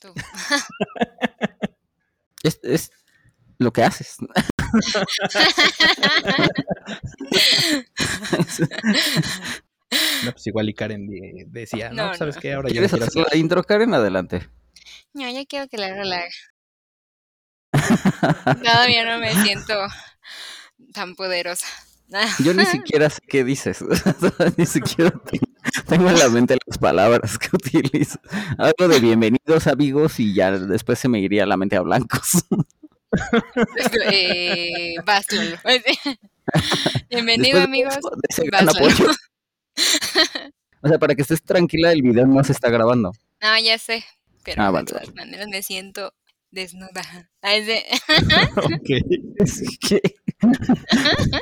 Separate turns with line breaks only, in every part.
Tú.
Es, es lo que haces.
No, pues igual y Karen decía, no,
No,
¿sabes
no.
qué? Ahora yo
¿Quieres
quiero
hacer
hacer.
la intro, Karen? Adelante.
No, ya quiero que la haga la Todavía no me siento tan poderosa. Ah,
Yo ni siquiera sé qué dices. ni siquiera te- tengo en la mente las palabras que utilizo. Algo de bienvenidos amigos y ya después se me iría la mente a blancos.
eh, vas. Bienvenido,
Después
amigos.
de
vas,
apoyo. O sea, para que estés tranquila, el video no se está grabando.
No, ya sé. Pero
Ah,
de todas maneras me siento desnuda. De-
Ok.
Que,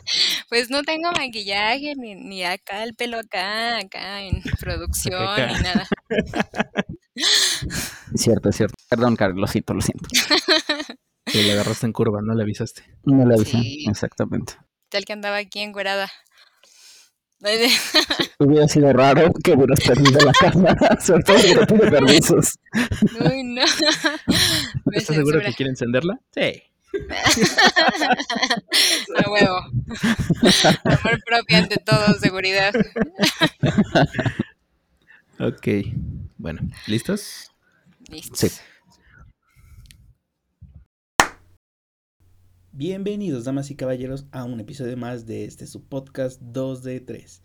Pues no tengo maquillaje, ni, ni acá el pelo acá, acá en producción,
acá.
ni nada.
es cierto, es cierto. Perdón, Karen, lo siento, lo siento.
Que le agarraste en curva, no le avisaste.
No le avisé.
Sí.
Exactamente.
Tal que andaba aquí encuerada. Ay, de-
Hubiera sido raro que hubieras perdido la cámara, sobre todo si no pide permisos.
Uy, no.
¿Estás seguro
censura.
que quiere encenderla? Sí.
A huevo. Amor propio ante todo, seguridad.
Ok. Bueno, ¿listos?
Listo.
Sí.
Bienvenidos, damas y caballeros, a un episodio más de este su podcast 2 de 3.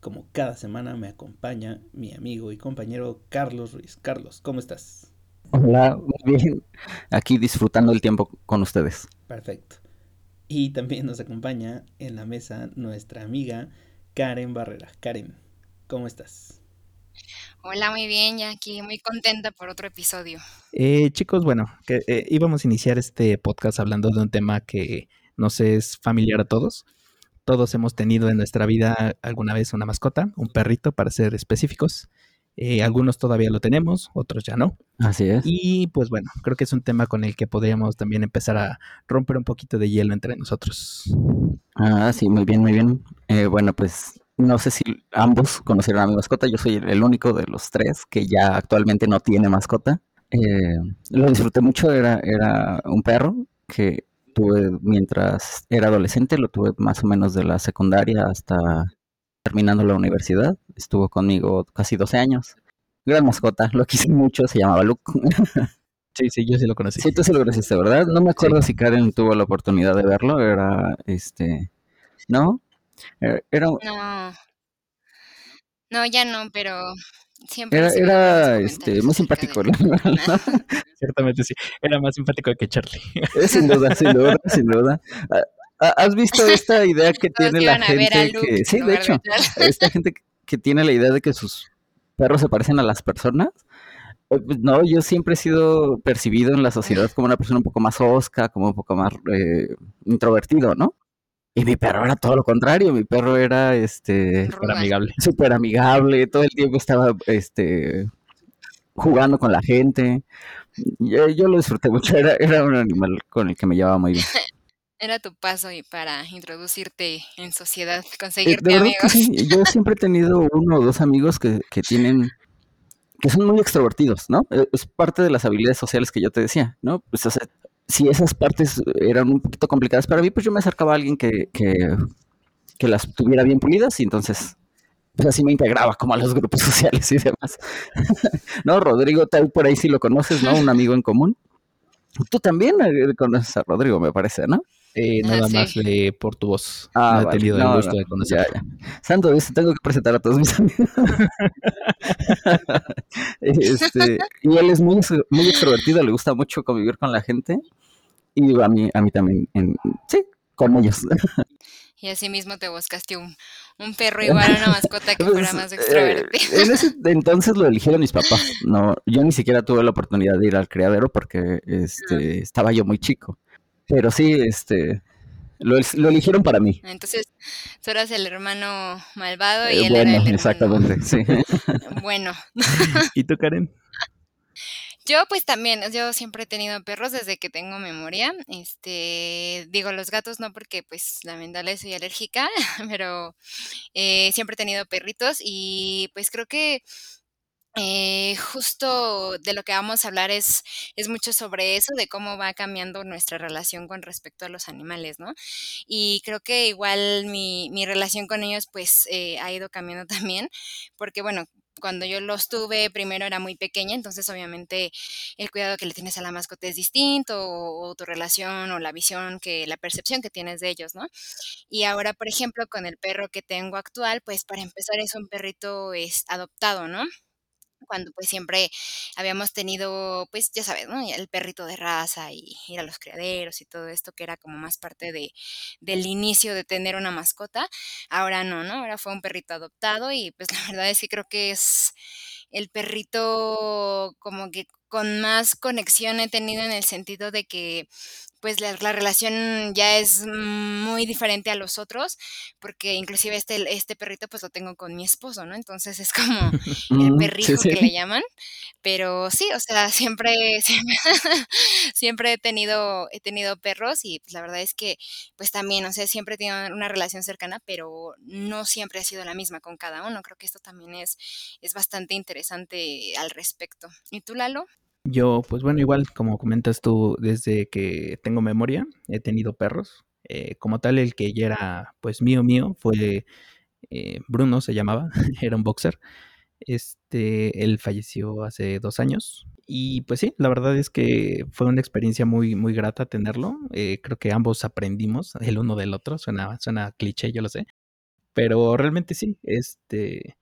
Como cada semana me acompaña mi amigo y compañero Carlos Ruiz. Carlos, ¿cómo estás?
Hola, muy bien. Aquí disfrutando el tiempo con ustedes.
Perfecto. Y también nos acompaña en la mesa nuestra amiga Karen Barrera. Karen, ¿cómo estás?
Hola, muy bien, ya aquí muy contenta por otro episodio.
Eh, chicos, bueno, que, eh, íbamos a iniciar este podcast hablando de un tema que nos es familiar a todos. Todos hemos tenido en nuestra vida alguna vez una mascota, un perrito para ser específicos. Eh, algunos todavía lo tenemos, otros ya no.
Así es.
Y pues bueno, creo que es un tema con el que podríamos también empezar a romper un poquito de hielo entre nosotros.
Ah, sí, muy bien, muy bien. Eh, bueno, pues no sé si ambos conocieron a mi mascota. Yo soy el, único de los tres que ya actualmente no tiene mascota. Eh, lo disfruté mucho. Era, era un perro que tuve mientras era adolescente. Lo tuve más o menos de la secundaria hasta terminando la universidad. Estuvo conmigo casi 12 años. Gran mascota, lo quise mucho. Se llamaba Luke.
Sí, sí, yo sí lo conocí.
Sí, tú sí lo conociste, ¿verdad? No me acuerdo si Karen tuvo la oportunidad de verlo. Era este. ¿No? Era, era,
No. No, ya no, pero siempre
era, era, este, muy simpático,
de-
la verdad, ¿no?
Ciertamente sí. Era más simpático que Charlie.
Eh, Sin duda, sin duda, sin duda. ¿Has visto esta idea que tiene la gente
Luke
que... Sí, de hecho, esta gente que tiene la idea de que sus perros se parecen a las personas? Pues no, yo siempre he sido percibido en la sociedad como una persona un poco más osca, como un poco más eh, introvertido, ¿no? Y mi perro era todo lo contrario, mi perro era este
Ruda.
amigable.
súper amigable, todo el tiempo estaba este jugando con la gente. Yo, yo lo disfruté mucho, era, era un animal con el que me llevaba muy bien.
Era tu paso y para introducirte en sociedad,
Eh,
conseguirte
que
amigos.
sí, yo siempre he tenido uno o dos amigos que, que tienen, que son muy extrovertidos, ¿no? Eh, Es parte de las habilidades sociales que yo te decía, ¿no? Pues, o sea, si esas partes eran un poquito complicadas para mí, pues yo me acercaba a alguien que, que, que las tuviera bien pulidas y entonces, pues así me integraba como a los grupos sociales y demás. no, Rodrigo, tal por ahí sí lo conoces, ¿no? Un amigo en común. Tú también eh, conoces a Rodrigo, me parece, ¿no?
Eh,
Ah,
nada
sí.
más de por tu voz.
Ah,
no he tenido
No,
el gusto
no,
de conocer.
ya, ya. Santo Dios, tengo que presentar a todos mis amigos. este, y él es muy, muy extrovertido, le gusta mucho convivir con la gente. Y a mí, a mí también, en- sí, con ellos.
Y así mismo te buscaste un, un perro igual, una mascota que fuera
Pues,
más
eh,
extrovertida.
en ese entonces lo eligieron mis papás. No, yo ni siquiera tuve la oportunidad de ir al criadero porque este, estaba yo muy chico. Pero sí, este, lo, lo eligieron para mí.
Entonces, tú eras el hermano malvado y
Eh,
él era
bueno,
el hermano
exactamente, sí.
bueno.
¿Y tú, Karen?
Yo pues también, yo siempre he tenido perros desde que tengo memoria. Este, digo los gatos no porque pues lamentablemente soy alérgica, pero eh, siempre he tenido perritos y pues creo que Eh, justo de lo que vamos a hablar es es mucho sobre eso, de cómo va cambiando nuestra relación con respecto a los animales, ¿no? Y creo que igual mi mi relación con ellos, pues, eh, ha ido cambiando también, porque, bueno, cuando yo los tuve, primero era muy pequeña, entonces, obviamente, el cuidado que le tienes a la mascota es distinto, o o tu relación, o la visión que la percepción que tienes de ellos, ¿no? Y ahora, por ejemplo, con el perro que tengo actual, pues, para empezar, es un perrito, es adoptado, ¿no? Cuando, pues, siempre habíamos tenido, pues, ya sabes, ¿no? El perrito de raza y ir a los criaderos y todo esto, que era como más parte de del inicio de tener una mascota. Ahora no, ¿no? Ahora fue un perrito adoptado y, pues, la verdad es que creo que es el perrito como que con más conexión he tenido en el sentido de que, pues, la la relación ya es muy diferente a los otros, porque inclusive este este perrito, pues, lo tengo con mi esposo, ¿no? Entonces, es como el
Mm, sí,
perrijo
sí.
que le llaman. Pero sí, o sea, siempre siempre siempre he tenido he tenido perros y, pues, la verdad es que, pues, también, o sea, siempre he tenido una relación cercana, pero no siempre ha sido la misma con cada uno. Creo que esto también es es bastante interesante al respecto. ¿Y tú, Lalo?
Yo, pues bueno, igual como comentas tú, desde que tengo memoria he tenido perros. Eh, como tal, el que ya era, pues mío, mío, fue eh, Bruno, se llamaba, era un boxer. Este, él falleció hace dos años. Y pues sí, la verdad es que fue una experiencia muy, muy grata tenerlo. Eh, creo que ambos aprendimos el uno del otro. Suena, suena cliché, yo lo sé. Pero realmente sí, este,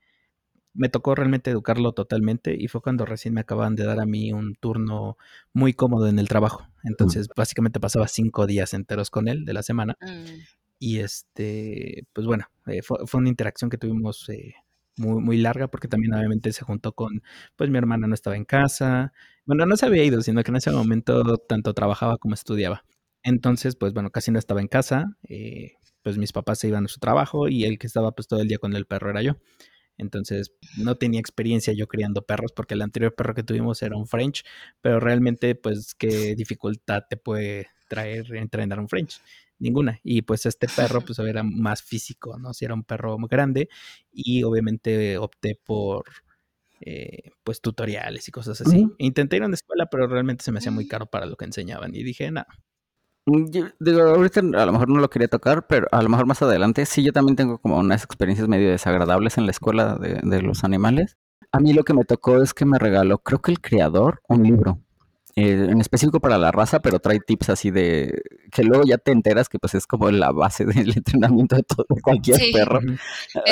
me tocó realmente educarlo totalmente y fue cuando recién me acababan de dar a mí un turno muy cómodo en el trabajo.
Mm.
Entonces, básicamente pasaba cinco días enteros con él de la semana.
Mm.
Y este, pues bueno, eh, fue, fue una interacción que tuvimos eh, muy, muy larga porque también obviamente se juntó con, pues mi hermana no estaba en casa. Bueno, no se había ido, sino que en ese momento tanto trabajaba como estudiaba. Entonces, pues bueno, casi no estaba en casa. eh, pues mis papás se iban a su trabajo y el que estaba pues todo el día con el perro era yo. Entonces, no tenía experiencia yo criando perros porque el anterior perro que tuvimos era un French, pero realmente, pues, ¿qué dificultad te puede traer entrenar un French? Ninguna. Y pues este perro, pues, era más físico, ¿no? Si era un perro muy grande y obviamente opté por, eh, pues, tutoriales y cosas así. Intenté ir a una escuela, pero realmente se me hacía muy
Mm.
caro para lo que enseñaban y dije, no.
Mm, yo digo, ahorita a lo mejor no lo quería tocar, pero a lo mejor más adelante sí, yo también tengo como unas experiencias medio desagradables en la escuela de, de los animales. A mí lo que me tocó es que me regaló, creo que el creador, un libro, eh, en específico para la raza, pero trae tips así de que luego ya te enteras que pues es como la base del entrenamiento de todo de cualquier
Sí,
perro.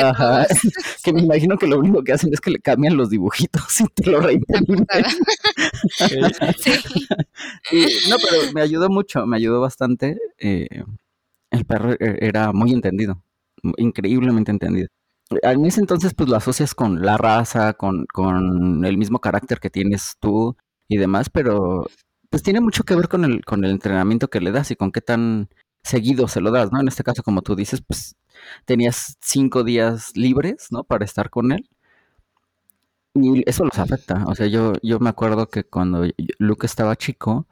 Ajá, que me imagino que lo único que hacen es que le cambian los dibujitos y te lo reimprimen.
Sí.
Y, no, pero me ayudó mucho, me ayudó bastante. eh, el perro e- era muy entendido, increíblemente entendido. En ese entonces, pues lo asocias con la raza, con, con el mismo carácter que tienes tú y demás, pero pues tiene mucho que ver con el, con el entrenamiento que le das y con qué tan seguido se lo das, ¿no? En este caso, como tú dices, pues tenías cinco días libres, ¿no? Para estar con él. Y eso los afecta. O sea, yo, yo me acuerdo que cuando Luke estaba chico,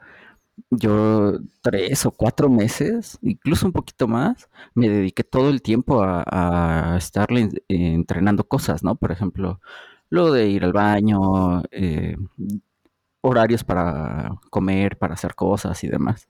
yo tres o cuatro meses, incluso un poquito más, me dediqué todo el tiempo a, a estarle en- entrenando cosas, ¿no? Por ejemplo, lo de ir al baño, eh, horarios para comer, para hacer cosas y demás.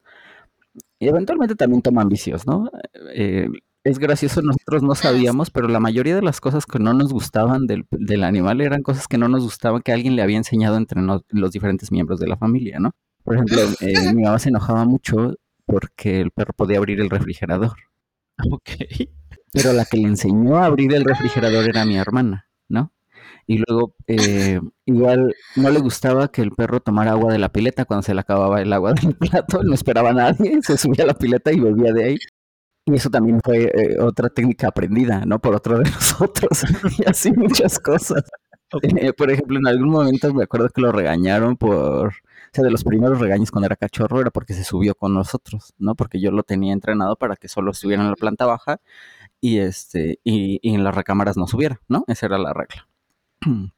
Y eventualmente también toman vicios, ¿no? Eh, es gracioso, nosotros no
Ah,
sabíamos, pero la mayoría de las cosas que no nos gustaban del, del animal eran cosas que no nos gustaban, que alguien le había enseñado entre no- los diferentes miembros de la familia, ¿no? Por ejemplo, eh, mi mamá se enojaba mucho porque el perro podía abrir el refrigerador,
Ok.
pero la que le enseñó a abrir el refrigerador era mi hermana, ¿no? Y luego, eh, igual no le gustaba que el perro tomara agua de la pileta cuando se le acababa el agua del plato, no esperaba a nadie, se subía a la pileta y bebía de ahí. Y eso también fue eh, otra técnica aprendida, ¿no? Por otro de nosotros. y así muchas cosas. Eh, por ejemplo, en algún momento me acuerdo que lo regañaron por... O sea, de los primeros regaños cuando era cachorro era porque se subió con nosotros, ¿no? Porque yo lo tenía entrenado para que solo estuviera en la planta baja y, este, y, y en las recámaras no subiera, ¿no? Esa era la regla.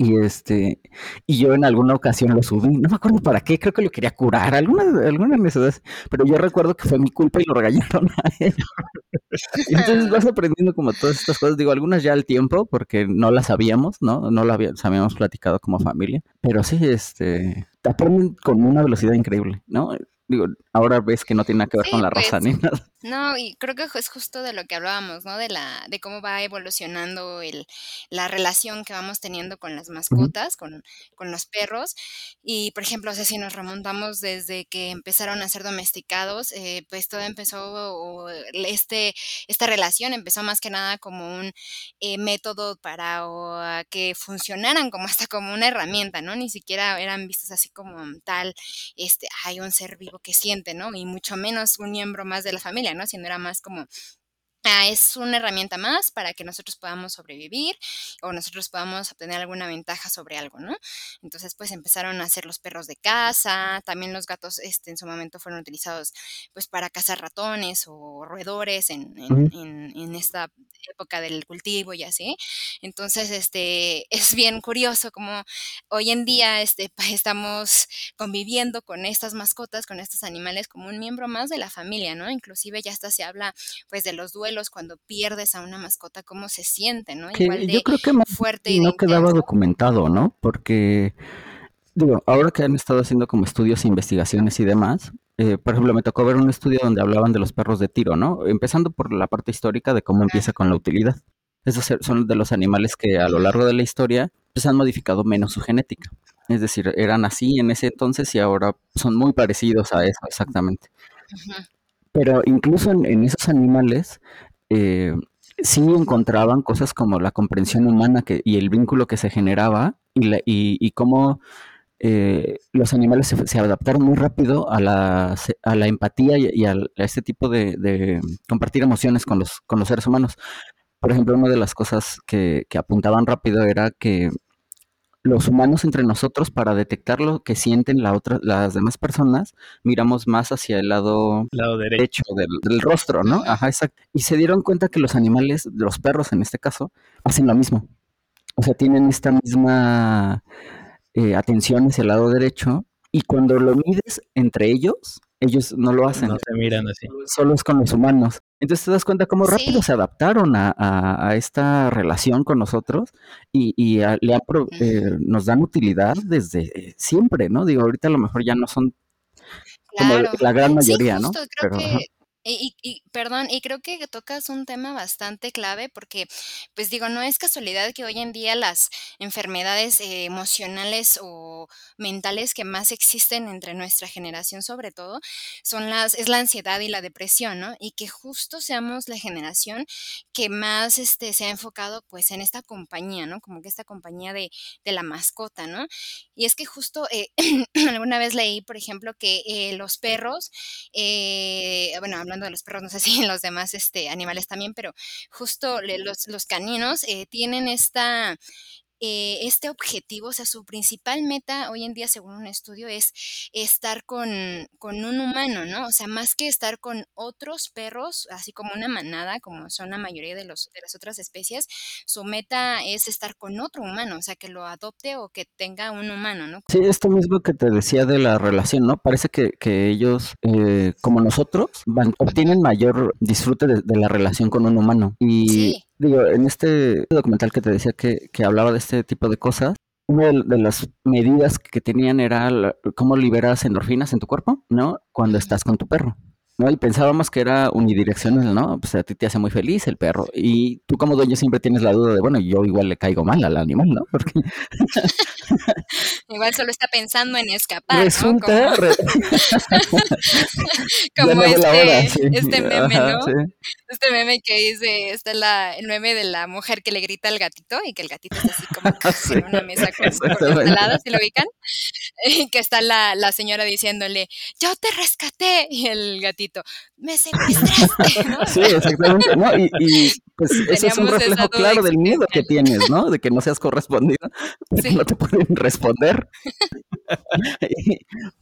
Y este, y yo en alguna ocasión lo subí, no me acuerdo para qué, creo que lo quería curar, alguna, alguna necesidad, pero yo recuerdo que fue mi culpa y lo regañaron a él. Entonces vas aprendiendo como todas estas cosas, digo, algunas ya al tiempo, porque no las sabíamos, ¿no? No las habíamos, habíamos platicado como familia, pero sí, este, te aprenden con una velocidad increíble, ¿no? Digo, ahora ves que no tiene nada que ver
Sí,
con la
pues,
raza ni nada.
No, y creo que es justo de lo que hablábamos, ¿no? De la de cómo va evolucionando el la relación que vamos teniendo con las mascotas, con con los perros. Y, por ejemplo, o sea, si nos remontamos desde que empezaron a ser domesticados, eh, pues todo empezó o este esta relación empezó más que nada como un, eh, método para o que funcionaran como hasta como una herramienta, ¿no? Ni siquiera eran vistos así como tal, este, hay un ser vivo que siente, ¿no? Y mucho menos un miembro más de la familia, ¿no? Sino era más como, ah, es una herramienta más para que nosotros podamos sobrevivir o nosotros podamos obtener alguna ventaja sobre algo, ¿no? Entonces, pues empezaron a hacer los perros de casa, también los gatos, este, en su momento fueron utilizados, pues para cazar ratones o roedores en en
Ujú.
en en esta época del cultivo y así. Entonces, este, es bien curioso cómo hoy en día, este, pues estamos conviviendo con estas mascotas, con estos animales como un miembro más de la familia, ¿no? Inclusive ya hasta se habla, pues, de los duelos cuando pierdes a una mascota, cómo se siente, ¿no? Igual
Que yo
de
creo que más
fuerte y de
no quedaba documentado, ¿no? Porque, digo, ahora que han estado haciendo como estudios e investigaciones y demás, eh, por ejemplo, me tocó ver un estudio donde hablaban de los perros de tiro, ¿no? Empezando por la parte histórica de cómo empieza con la utilidad. Esos son de los animales que a lo largo de la historia pues, han modificado menos su genética. Es decir, eran así en ese entonces y ahora son muy parecidos a eso, exactamente.
ujú.
Pero incluso en, esos animales eh, sí encontraban cosas como la comprensión humana que, y el vínculo que se generaba y, cómo eh, los animales se, adaptaron muy rápido a la, empatía y, a este tipo de, compartir emociones con los, con los seres humanos. Por ejemplo, una de las cosas que apuntaban rápido era que los humanos entre nosotros, para detectar lo que sienten la otra, las demás personas, miramos más hacia el lado
Lado derecho.
derecho del, del rostro, ¿no? Ajá, exacto. Y se dieron cuenta que los animales, los perros en este caso, hacen lo mismo. O sea, tienen esta misma eh, atención hacia el lado derecho y cuando lo mides entre ellos, ellos no lo hacen.
No se miran así.
Solo es con los humanos. Entonces te das cuenta cómo rápido
Sí.
se adaptaron a, a- a esta relación con nosotros y, y a- le han pro- eh, nos dan utilidad desde eh, siempre, ¿no? Digo, ahorita a lo mejor ya no son como
Claro.
la gran
Sí,
mayoría, ¿no?
creo
Pero
que y y perdón, y creo que tocas un tema bastante clave porque, pues, digo, no es casualidad que hoy en día las enfermedades, eh, emocionales o mentales que más existen entre nuestra generación, sobre todo, son las es la ansiedad y la depresión, ¿no? Y que justo seamos la generación que más, este, se ha enfocado, pues, en esta compañía, ¿no? Como que esta compañía de de la mascota, ¿no? Y es que justo, eh, alguna vez leí, por ejemplo, que, eh, los perros, eh, bueno, hablando de los perros, no sé si en los demás, este, animales también, pero justo los los caninos, eh, tienen esta, eh, este objetivo, o sea, su principal meta hoy en día, según un estudio, es estar con con un humano, ¿no? O sea, más que estar con otros perros, así como una manada, como son la mayoría de los de las otras especies, su meta es estar con otro humano, o sea, que lo adopte o que tenga un humano, ¿no?
Sí, esto mismo que te decía de la relación, ¿no? Parece que, que ellos, eh, como nosotros, van, obtienen mayor disfrute de, de la relación con un humano. Y
Sí.
Digo, en este documental que te decía que, que hablaba de este tipo de cosas, una de, las medidas que tenían era cómo liberas endorfinas en tu cuerpo, ¿no? Cuando estás con tu perro. ¿No? Y pensábamos que era unidireccional, ¿no? Pues a ti te hace muy feliz el perro. Y tú como dueño siempre tienes la duda de, bueno, yo igual le caigo mal al animal, ¿no? Porque
Igual solo está pensando en escapar, ¿no?
resulta...
Como como
no la hora,
este
sí.
este meme,
Ajá,
¿no?
sí.
Este meme que dice, está la el meme de la mujer que le grita al gatito, y que el gatito está así como
Sí,
en una mesa con con
exactamente.
ensaladas, ¿sí lo ubican? Y que está la la señora diciéndole: "Yo te rescaté", y el gatito: "Me secuestraste", ¿no?
Sí, exactamente, ¿no? Y, y, pues ese es un reflejo claro del miedo que tienes, ¿no? De que no seas correspondido, porque
Sí.
no te pueden responder.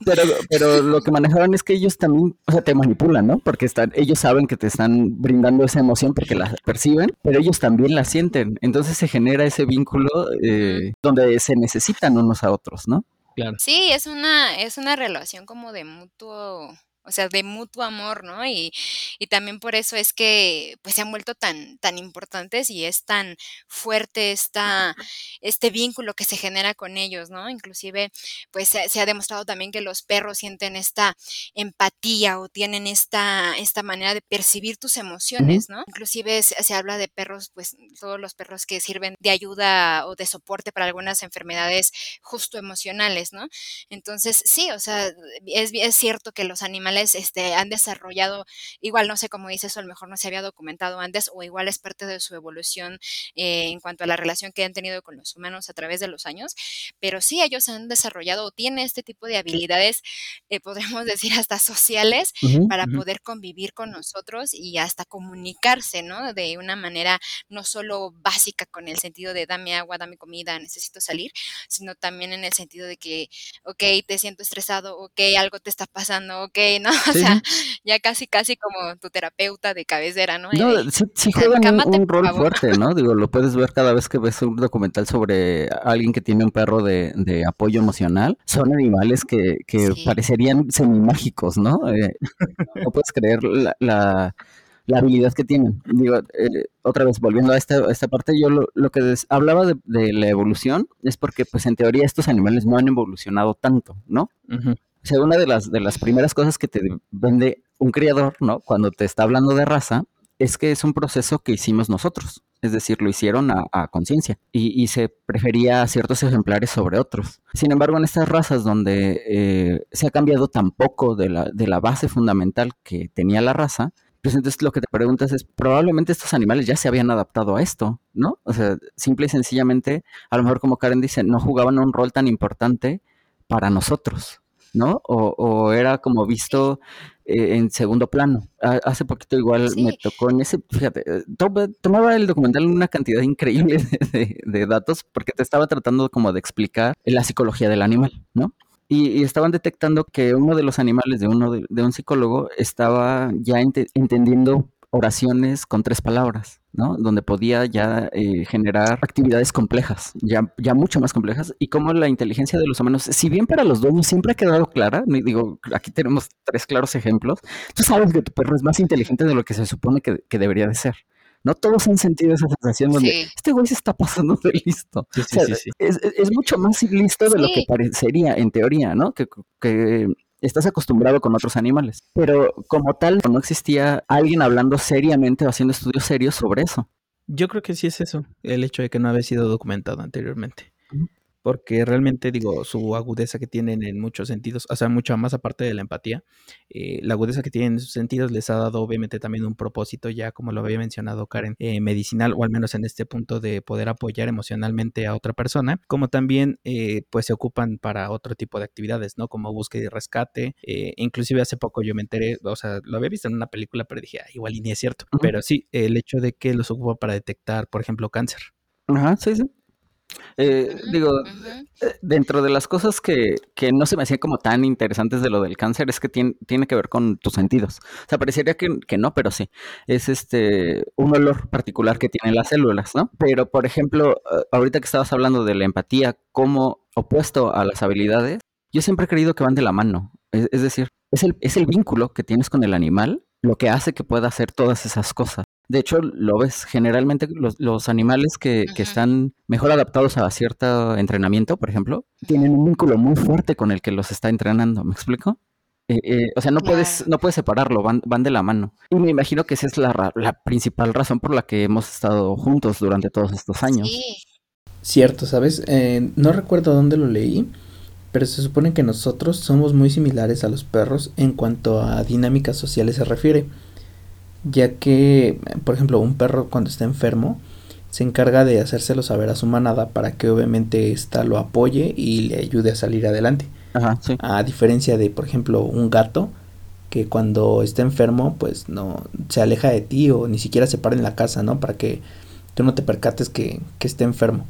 Pero, pero lo que manejaron es que ellos también, o sea, te manipulan, ¿no? Porque están, ellos saben que te están brindando esa emoción porque la perciben, pero ellos también la sienten. Entonces se genera ese vínculo eh, donde se necesitan unos a otros, ¿no?
Claro.
Sí, es una es una relación como de mutuo o sea, de mutuo amor, ¿no? Y, y también por eso es que pues se han vuelto tan, tan importantes y es tan fuerte esta, este vínculo que se genera con ellos, ¿no? Inclusive pues se, se ha demostrado también que los perros sienten esta empatía o tienen esta, esta manera de percibir tus emociones, ¿no? Inclusive se, se habla de perros, pues todos los perros que sirven de ayuda o de soporte para algunas enfermedades justo emocionales, ¿no? Entonces, sí, o sea, es, es cierto que los animales este, han desarrollado, igual no sé cómo dice eso, a lo mejor no se había documentado antes, o igual es parte de su evolución eh, en cuanto a la relación que han tenido con los humanos a través de los años, pero sí ellos han desarrollado o tienen este tipo de habilidades, eh, podríamos decir hasta sociales,
Ujú,
para
Ujú.
poder convivir con nosotros y hasta comunicarse, ¿no? De una manera no solo básica con el sentido de dame agua, dame comida, necesito salir, sino también en el sentido de que, okey, te siento estresado, okey, algo te está pasando, okey, ¿no? O
Sí,
sea, ya casi, casi como tu terapeuta de cabecera, ¿no?
No, sí, sí
can
juegan un, rol fuerte, ¿no? Digo, lo puedes ver cada vez que ves un documental sobre alguien que tiene un perro de, de apoyo emocional. Son animales que, que
Sí.
parecerían semimágicos, ¿no? Eh, no puedes creer la, la, la habilidad que tienen. Digo, eh, otra vez, volviendo a esta, a esta parte, yo lo, lo que des- hablaba de, de la evolución es porque, pues, en teoría estos animales no han evolucionado tanto, ¿no?
Ujú.
O sea, una de las, de las primeras cosas que te vende un criador, ¿no? Cuando te está hablando de raza, es que es un proceso que hicimos nosotros. Es decir, lo hicieron a, conciencia y, y se prefería a ciertos ejemplares sobre otros. Sin embargo, en estas razas donde eh, se ha cambiado tan poco de la, de la base fundamental que tenía la raza, pues entonces lo que te preguntas es, probablemente estos animales ya se habían adaptado a esto, ¿no? O sea, simple y sencillamente, a lo mejor como Karen dice, no jugaban un rol tan importante para nosotros, ¿no? O, o era como visto eh, en segundo plano. Ha- hace poquito igual me tocó en ese, fíjate, eh, to- tomaba el documental una cantidad increíble de, de- de datos porque te estaba tratando como de explicar la psicología del animal, ¿no? Y, y estaban detectando que uno de los animales de uno de, de un psicólogo estaba ya ente- entendiendo oraciones con tres palabras, ¿no? Donde podía ya eh, generar actividades complejas, ya, ya mucho más complejas, y como la inteligencia de los humanos, si bien para los dueños siempre ha quedado clara, digo, aquí tenemos tres claros ejemplos, tú sabes que tu perro es más inteligente de lo que se supone que, que debería de ser. No todos han sentido esa sensación donde
Sí.
este güey se está pasando de listo.
Sí,
O
sí,
sea,
sí, sí.
es, mucho más listo de lo que parecería en teoría, ¿no? Que, que estás acostumbrado con otros animales. Pero como tal, no existía alguien hablando seriamente o haciendo estudios serios sobre eso.
Yo creo que sí es eso, el hecho de que no había sido documentado anteriormente. Porque realmente, digo, su agudeza que tienen en muchos sentidos, o sea, mucho más aparte de la empatía, eh, la agudeza que tienen en sus sentidos les ha dado obviamente también un propósito ya, como lo había mencionado Karen, eh, medicinal o al menos en este punto de poder apoyar emocionalmente a otra persona, como también eh, pues se ocupan para otro tipo de actividades, ¿no? Como búsqueda y rescate. inclusive hace poco yo me enteré, o sea, lo había visto en una película, pero dije, "Ah, igual y ni es cierto. Pero sí, el hecho de que los ocupa para detectar, por ejemplo, cáncer.
Ajá, sí, sí. Eh, digo, eh, dentro de las cosas que, que no se me hacían como tan interesantes de lo del cáncer es que tiene, tiene que ver con tus sentidos. O sea, parecería que, que no, pero sí. Es este un olor particular que tienen las células, ¿no? Pero, por ejemplo, eh, ahorita que estabas hablando de la empatía como opuesto a las habilidades, yo siempre he creído que van de la mano. Es, es decir, es el, es el vínculo que tienes con el animal lo que hace que pueda hacer todas esas cosas. De hecho, lo ves, generalmente los, los animales que, que están mejor adaptados a cierto entrenamiento, por ejemplo, tienen un vínculo muy fuerte con el que los está entrenando. ¿Me explico? Eh, eh, o sea, no puedes, no puedes separarlo, van, van de la mano. Y me imagino que esa es la, ra- la principal razón por la que hemos estado juntos durante todos estos años.
Sí.
Cierto, ¿sabes? Eh, no recuerdo dónde lo leí, pero se supone que nosotros somos muy similares a los perros en cuanto a dinámicas sociales se refiere, ya que, por ejemplo, un perro cuando está enfermo se encarga de hacérselo saber a su manada para que obviamente ésta lo apoye y le ayude a salir adelante.
Ajá, sí.
A diferencia de, por ejemplo, un gato que cuando está enfermo, pues no se aleja de ti o ni siquiera se para en la casa, ¿no? Para que tú no te percates que, que esté enfermo.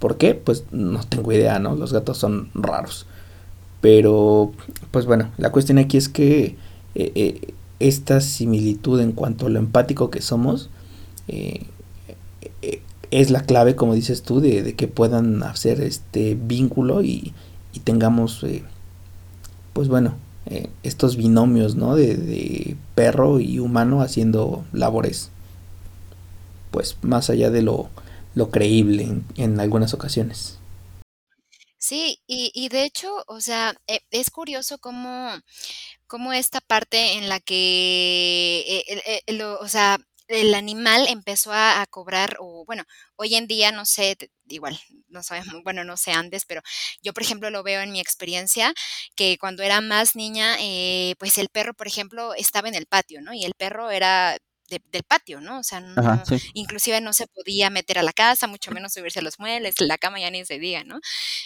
¿Por qué? Pues no tengo idea, ¿no? Los gatos son raros. Pero, pues bueno, la cuestión aquí es que eh, eh, esta similitud en cuanto a lo empático que somos eh, es la clave, como dices tú, de, de que puedan hacer este vínculo y, y tengamos, pues bueno, estos binomios, ¿no? De, de, perro y humano haciendo labores, pues más allá de lo, lo creíble en, en, algunas ocasiones.
Sí, y, y de hecho, o sea, e, es curioso cómo, cómo esta parte en la que, eh, eh, lo, o sea, el animal empezó a, a, cobrar, o bueno, hoy en día, no sé, igual, no sabemos, bueno, no sé antes, pero yo, por ejemplo, lo veo en mi experiencia, que cuando era más niña, eh, pues el perro, por ejemplo, estaba en el patio, ¿no? Y el perro era de, del patio, ¿no? O sea, no, Ajá, sí. inclusive no se podía meter a la casa, mucho menos subirse a los muebles, la cama ya ni se diga, ¿no?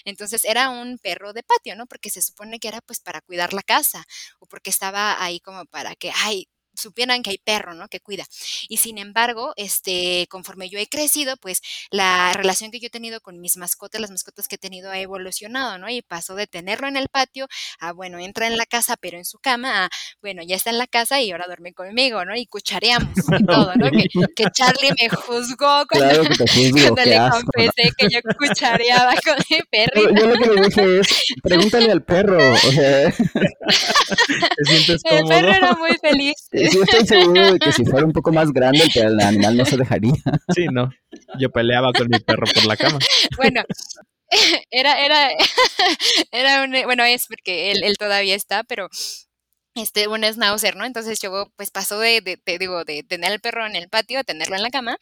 Entonces era un perro de patio, ¿no? Porque se supone que era pues para cuidar la casa o porque estaba ahí como para que, ay, supieran que hay perro, ¿no? Que cuida. Y sin embargo, este, conforme yo he crecido, pues la relación que yo he tenido con mis mascotas, las mascotas que he tenido ha evolucionado, ¿no? Y pasó de tenerlo en el patio a, bueno, entra en la casa, pero en su cama, a, bueno, ya está en la casa y ahora duerme conmigo, ¿no? Y cuchareamos y todo, ¿no? Que, que Charlie me juzgó cuando, claro que te juzgo, cuando le asco, confesé ¿no? que yo cuchareaba con mi perrito.
Yo, yo, lo que le dije es, pregúntale al perro, o sea.
¿Te sientes cómodo?
El perro era muy feliz.
Sí, estoy seguro de que si fuera un poco más grande, el animal no se dejaría.
Sí, no. Yo peleaba con mi perro por la cama.
Bueno, era, era, era un, bueno, es porque él, él todavía está, pero este, un schnauzer, ¿no? Entonces yo, pues pasó de, de, de, digo, de tener al perro en el patio a tenerlo en la cama.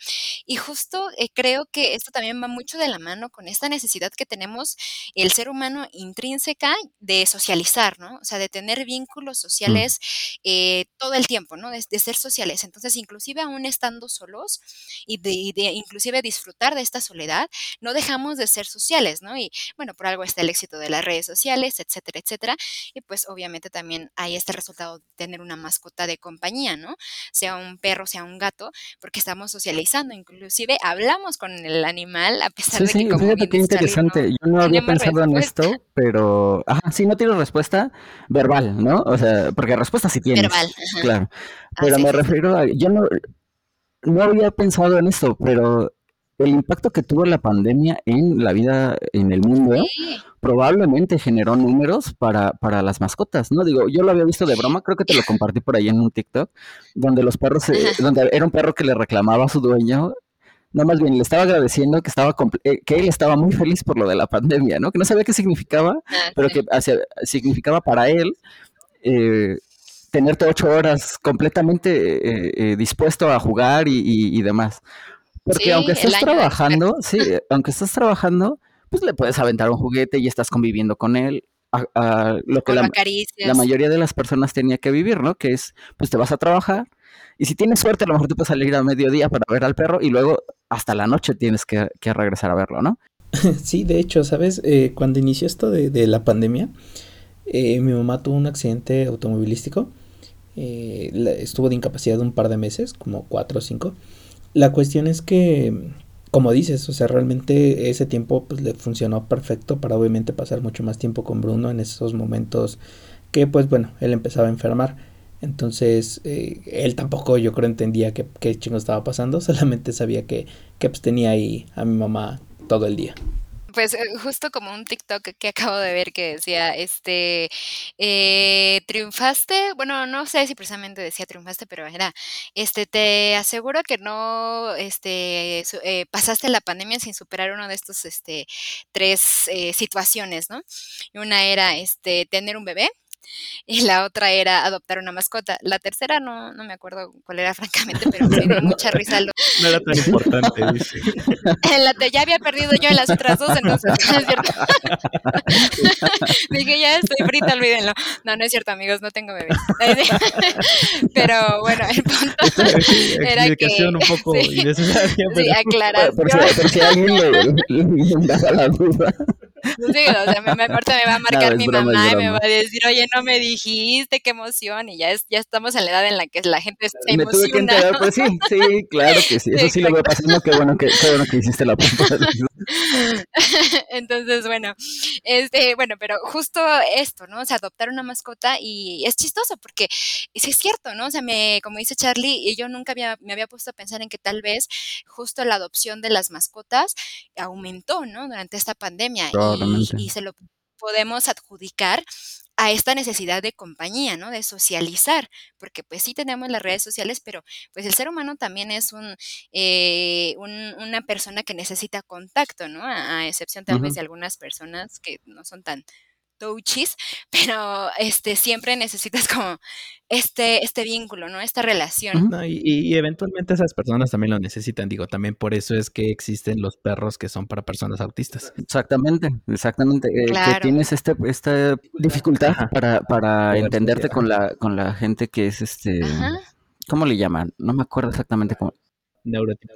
Y justo eh, creo que esto también va mucho de la mano con esta necesidad que tenemos el ser humano intrínseca de socializar, ¿no? O sea, de tener vínculos sociales eh, todo el tiempo, ¿no? De, de, ser sociales. Entonces, inclusive aún estando solos y de, de, inclusive disfrutar de esta soledad, no dejamos de ser sociales, ¿no? Y bueno, por algo está el éxito de las redes sociales, etcétera, etcétera. Y pues obviamente también hay este resultado de tener una mascota de compañía, ¿no? Sea un perro, sea un gato, porque estamos socializando, inclusive hablamos con el animal a pesar
sí,
de que
sí,
como
fíjate qué interesante. No, Yo no había pensado respuesta. en esto, pero ajá, sí no tiene respuesta verbal, ¿no? O sea, porque respuesta sí tienes.
Verbal. Ajá.
Claro. Pero me refiero a yo no no había pensado en esto, pero el impacto que tuvo la pandemia en la vida en el mundo sí. probablemente generó números para, para, las mascotas, ¿no? Digo, yo lo había visto de broma, creo que te lo compartí por ahí en un TikTok, donde los perros, se, donde era un perro que le reclamaba a su dueño, no más bien le estaba agradeciendo que estaba eh, que él estaba muy feliz por lo de la pandemia, ¿no? Que no sabía qué significaba, ah, pero sí. que hacia, significaba para él eh, tenerte ocho horas completamente eh, eh, dispuesto a jugar y, y, y demás. Porque sí, aunque estés trabajando, sí, aunque estés trabajando, pues le puedes aventar un juguete y estás conviviendo con él. A, a lo que la, la, mayoría de las personas tenía que vivir, ¿no? Que es, pues te vas a trabajar y si tienes suerte, a lo mejor tú puedes salir a mediodía para ver al perro y luego hasta la noche tienes que, que regresar a verlo, ¿no?
Sí, de hecho, ¿sabes? Eh, cuando inició esto de, de la pandemia, eh, mi mamá tuvo un accidente automovilístico. Eh, estuvo de incapacidad un par de meses, como cuatro o cinco. La cuestión es que, como dices, o sea, realmente ese tiempo pues, le funcionó perfecto para obviamente pasar mucho más tiempo con Bruno en esos momentos que, pues bueno, él empezaba a enfermar. Entonces, eh, él tampoco yo creo entendía qué, chingo estaba pasando, solamente sabía que, que pues, tenía ahí a mi mamá todo el día
pues justo como un TikTok que acabo de ver que decía, este, eh, triunfaste, bueno, no sé si precisamente decía triunfaste, pero era, este, te aseguro que no, este, eh, pasaste la pandemia sin superar uno de estos, este, tres eh, situaciones, ¿no? Una era, este, tener un bebé, y la otra era adoptar una mascota. La tercera no, no me acuerdo cuál era francamente, pero me dio mucha risa. Lo...
No era tan importante, dice.
En la ya había perdido yo en las otras dos, entonces no es cierto. Dije, ya estoy frita, olvídenlo. No, no es cierto, amigos, no tengo bebés. pero bueno, el punto
sí, era que... un poco sí, innecesaria.
Pero... Sí, aclaración.
Por, por, por si alguien le, le daba la duda.
Sí, o sea, me, me, me va a marcar no, mi broma, mamá y me va a decir, oye, no me dijiste, qué emoción, y ya es, ya estamos en la edad en la que la gente se
me
emociona.
Tuve que enterar, pues sí, sí, claro que sí, eso sí, lo veo pasando, qué bueno que, qué bueno que hiciste la pregunta.
Entonces, bueno, este, bueno, pero justo esto, ¿no? O sea, adoptar una mascota y es chistoso porque sí es cierto, ¿no? O sea, me, como dice Charlie, yo nunca había, me había puesto a pensar en que tal vez justo la adopción de las mascotas aumentó, ¿no? Durante esta pandemia. Y, y, se lo podemos adjudicar a esta necesidad de compañía, ¿no? De socializar, porque pues sí tenemos las redes sociales, pero pues el ser humano también es un, eh, un- una persona que necesita contacto, ¿no? A, a excepción tal vez de algunas personas que no son tan touchies, pero este siempre necesitas como este, este vínculo, ¿no? Esta relación.
No, y, y eventualmente esas personas también lo necesitan, digo, también por eso es que existen los perros que son para personas autistas.
Exactamente, exactamente. eh, que tienes este, esta dificultad
Ajá.
para, para entenderte con la, con la gente que es este,
Ajá.
¿cómo le llaman? No me acuerdo exactamente cómo.
Neurotípico.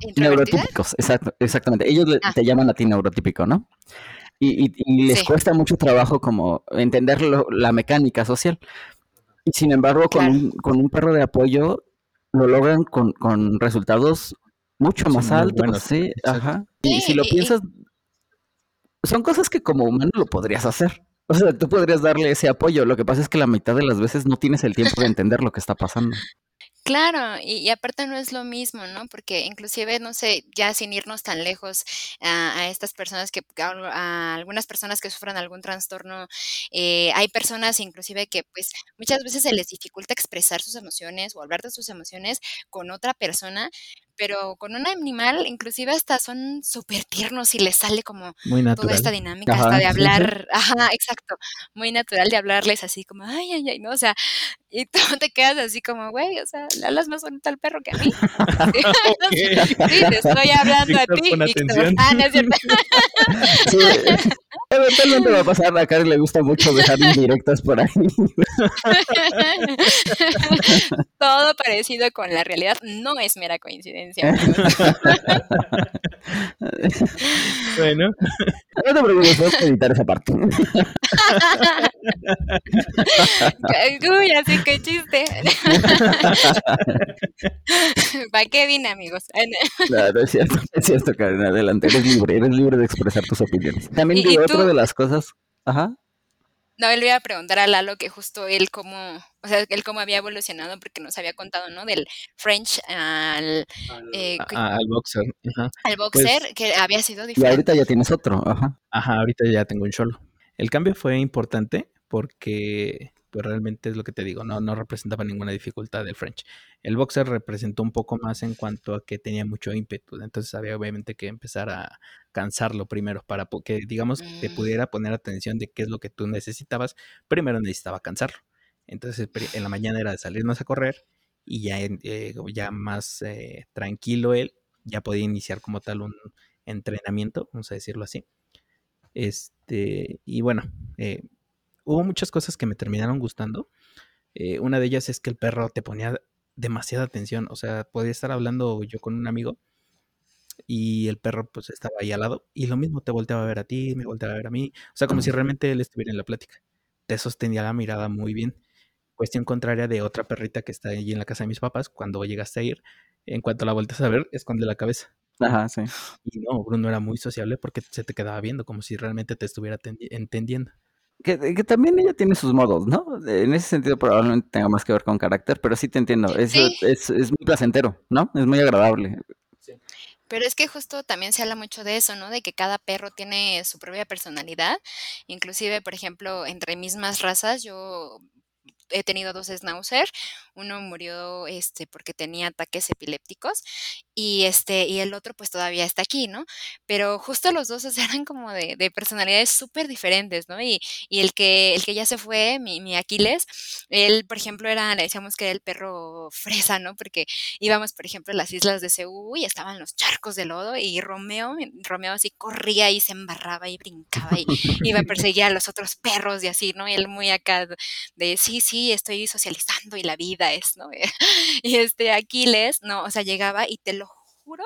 ¿Introvertida?
Neurotípicos, exacto, exactamente. Ellos
Ah.
te llaman a ti neurotípico, ¿no? Y, y- y les
Sí.
cuesta mucho trabajo como entender lo- la mecánica social. Y sin embargo, con, un, con un perro de apoyo lo logran con, con resultados mucho más altos,
buenos,
sí, ajá. Y
Sí,
si lo
y- y-
piensas, son cosas que como humano lo podrías hacer. O sea, tú podrías darle ese apoyo. Lo que pasa es que la mitad de las veces no tienes el tiempo de entender lo que está pasando.
Claro, y, aparte no es lo mismo, ¿no? Porque inclusive, no sé, ya sin irnos tan lejos a, a estas personas que, a, a algunas personas que sufran algún trastorno, eh, hay personas inclusive que pues muchas veces se les dificulta expresar sus emociones o hablar de sus emociones con otra persona, pero con un animal inclusive hasta son súper tiernos y les sale como
Muy
toda esta dinámica
Ajá,
hasta de
sí, sí.
hablar, ajá, exacto, muy natural de hablarles así como, ay, ay, ay, ¿no? O sea, y tú te quedas así como, güey, o sea, le hablas más bonito al perro que a mí. Sí, te estoy hablando a ti, Víctor. Ah, no es cierto.
Sí, eventualmente va a pasar. A Karen le gusta mucho dejar indirectas por ahí.
Todo parecido con la realidad no es mera coincidencia.
Bueno,
No te preocupes, puedes editar esa parte.
Uy, así que chiste. ¿Para qué vine, amigos?
No, no es cierto, no es cierto, Karen. Adelante, eres libre, eres libre de expresar tus opiniones. También digo, otra de las cosas. Ajá.
No, él le iba a preguntar a Lalo que justo él cómo, o sea, él cómo había evolucionado, porque nos había contado, ¿no? Del French al, eh,
a- al boxer. Ajá.
al boxer, que había sido
Y
diferente.
ahorita ya tienes otro. Ajá.
Ajá, ahorita ya tengo un cholo. El cambio fue importante porque realmente es lo que te digo, no, no representaba ninguna dificultad el French. El boxer representó un poco más en cuanto a que tenía mucho ímpetu, entonces había obviamente que empezar a cansarlo primero para que digamos te
Mm.
pudiera poner atención de qué es lo que tú necesitabas, primero necesitaba cansarlo. Entonces en la mañana era de salirnos a correr y ya, eh, ya más eh, tranquilo él, ya podía iniciar como tal un entrenamiento, vamos a decirlo así. Este, y bueno, eh, hubo muchas cosas que me terminaron gustando. Eh, una de ellas es que el perro te ponía demasiada atención. O sea, podía estar hablando yo con un amigo y el perro pues estaba ahí al lado y lo mismo te volteaba a ver a ti, me volteaba a ver a mí. O sea, como si realmente él estuviera en la plática. Te sostenía la mirada muy bien. Cuestión contraria de otra perrita que está allí en la casa de mis papás, cuando llegaste a ir, en cuanto la volteas a ver, esconde la cabeza.
Ajá, sí.
Y no, Bruno era muy sociable porque se te quedaba viendo como si realmente te estuviera entendiendo.
Que, que también ella tiene sus modos, ¿no? En ese sentido probablemente tenga más que ver con carácter, pero sí te entiendo. Eso
Sí.
es, es muy placentero, ¿no? Es muy agradable.
Pero es que justo también se habla mucho de eso, ¿no? De que cada perro tiene su propia personalidad. Inclusive, por ejemplo, entre mismas razas, yo he tenido dos schnauzer. Uno murió este porque tenía ataques epilépticos y este y el otro pues todavía está aquí, ¿no? Pero justo los dos eran como de, de personalidades súper diferentes, ¿no? Y, y el que el que ya se fue, mi, mi Aquiles, él, por ejemplo, era, le decíamos que era el perro fresa, ¿no? Porque íbamos, por ejemplo, a las islas de Ceú y estaban los charcos de lodo y Romeo, Romeo así corría y se embarraba y brincaba y iba a perseguir a los otros perros y así, ¿no? Y él muy acá de sí, sí, estoy socializando y la vida es, ¿no? Y este Aquiles, no, o sea, llegaba y te lo juro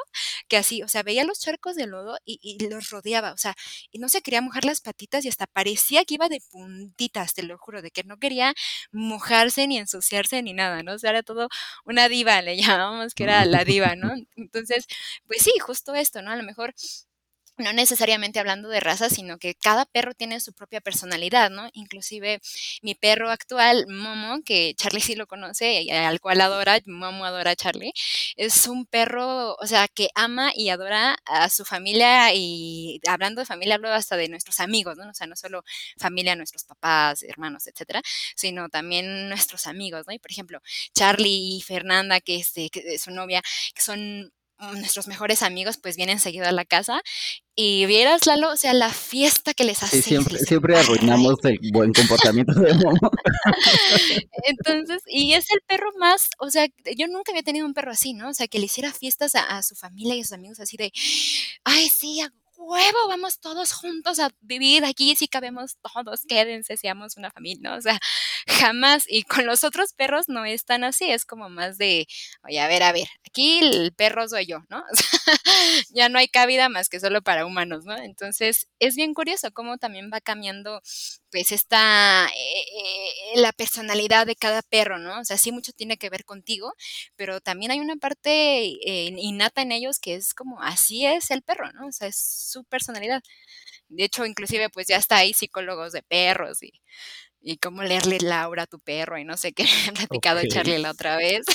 que así, o sea, veía los charcos de lodo y, y los rodeaba, o sea, y no se quería mojar las patitas y hasta parecía que iba de puntitas, te lo juro, de que no quería mojarse ni ensuciarse ni nada, ¿no? O sea, era todo una diva, le llamábamos que era la diva, ¿no? Entonces, pues sí, justo esto, ¿no? A lo mejor no necesariamente hablando de raza, sino que cada perro tiene su propia personalidad, ¿no? Inclusive mi perro actual, Momo, que Charlie sí lo conoce, al cual adora, Momo adora a Charlie, es un perro, o sea, que ama y adora a su familia y hablando de familia hablo hasta de nuestros amigos, ¿no? O sea, no solo familia, nuestros papás, hermanos, etcétera, sino también nuestros amigos, ¿no? Y por ejemplo, Charlie y Fernanda, que, este, que es su novia, que son nuestros mejores amigos pues vienen seguido a la casa y vieras Lalo, o sea, la fiesta que les hace.
Sí, siempre, siempre arruinamos el buen comportamiento de Momo.
Entonces, y es el perro más, o sea, yo nunca había tenido un perro así, ¿no? O sea, que le hiciera fiestas a, a su familia y a sus amigos así de, ay, sí, a huevo, vamos todos juntos a vivir aquí, si cabemos todos, quédense, seamos una familia, ¿no? O sea, jamás. Y con los otros perros no es tan así, es como más de, oye, a ver, a ver, aquí el perro soy yo, ¿no? O sea, ya no hay cabida más que solo para humanos, ¿no? Entonces, es bien curioso cómo también va cambiando, pues, esta, eh, la personalidad de cada perro, ¿no? O sea, sí mucho tiene que ver contigo, pero también hay una parte eh, innata en ellos que es como, así es el perro, ¿no? O sea, es su personalidad. De hecho, inclusive, pues ya está ahí psicólogos de perros y y cómo leerle Laura a tu perro y no sé qué, he platicado
Ok.
Charlie la otra vez.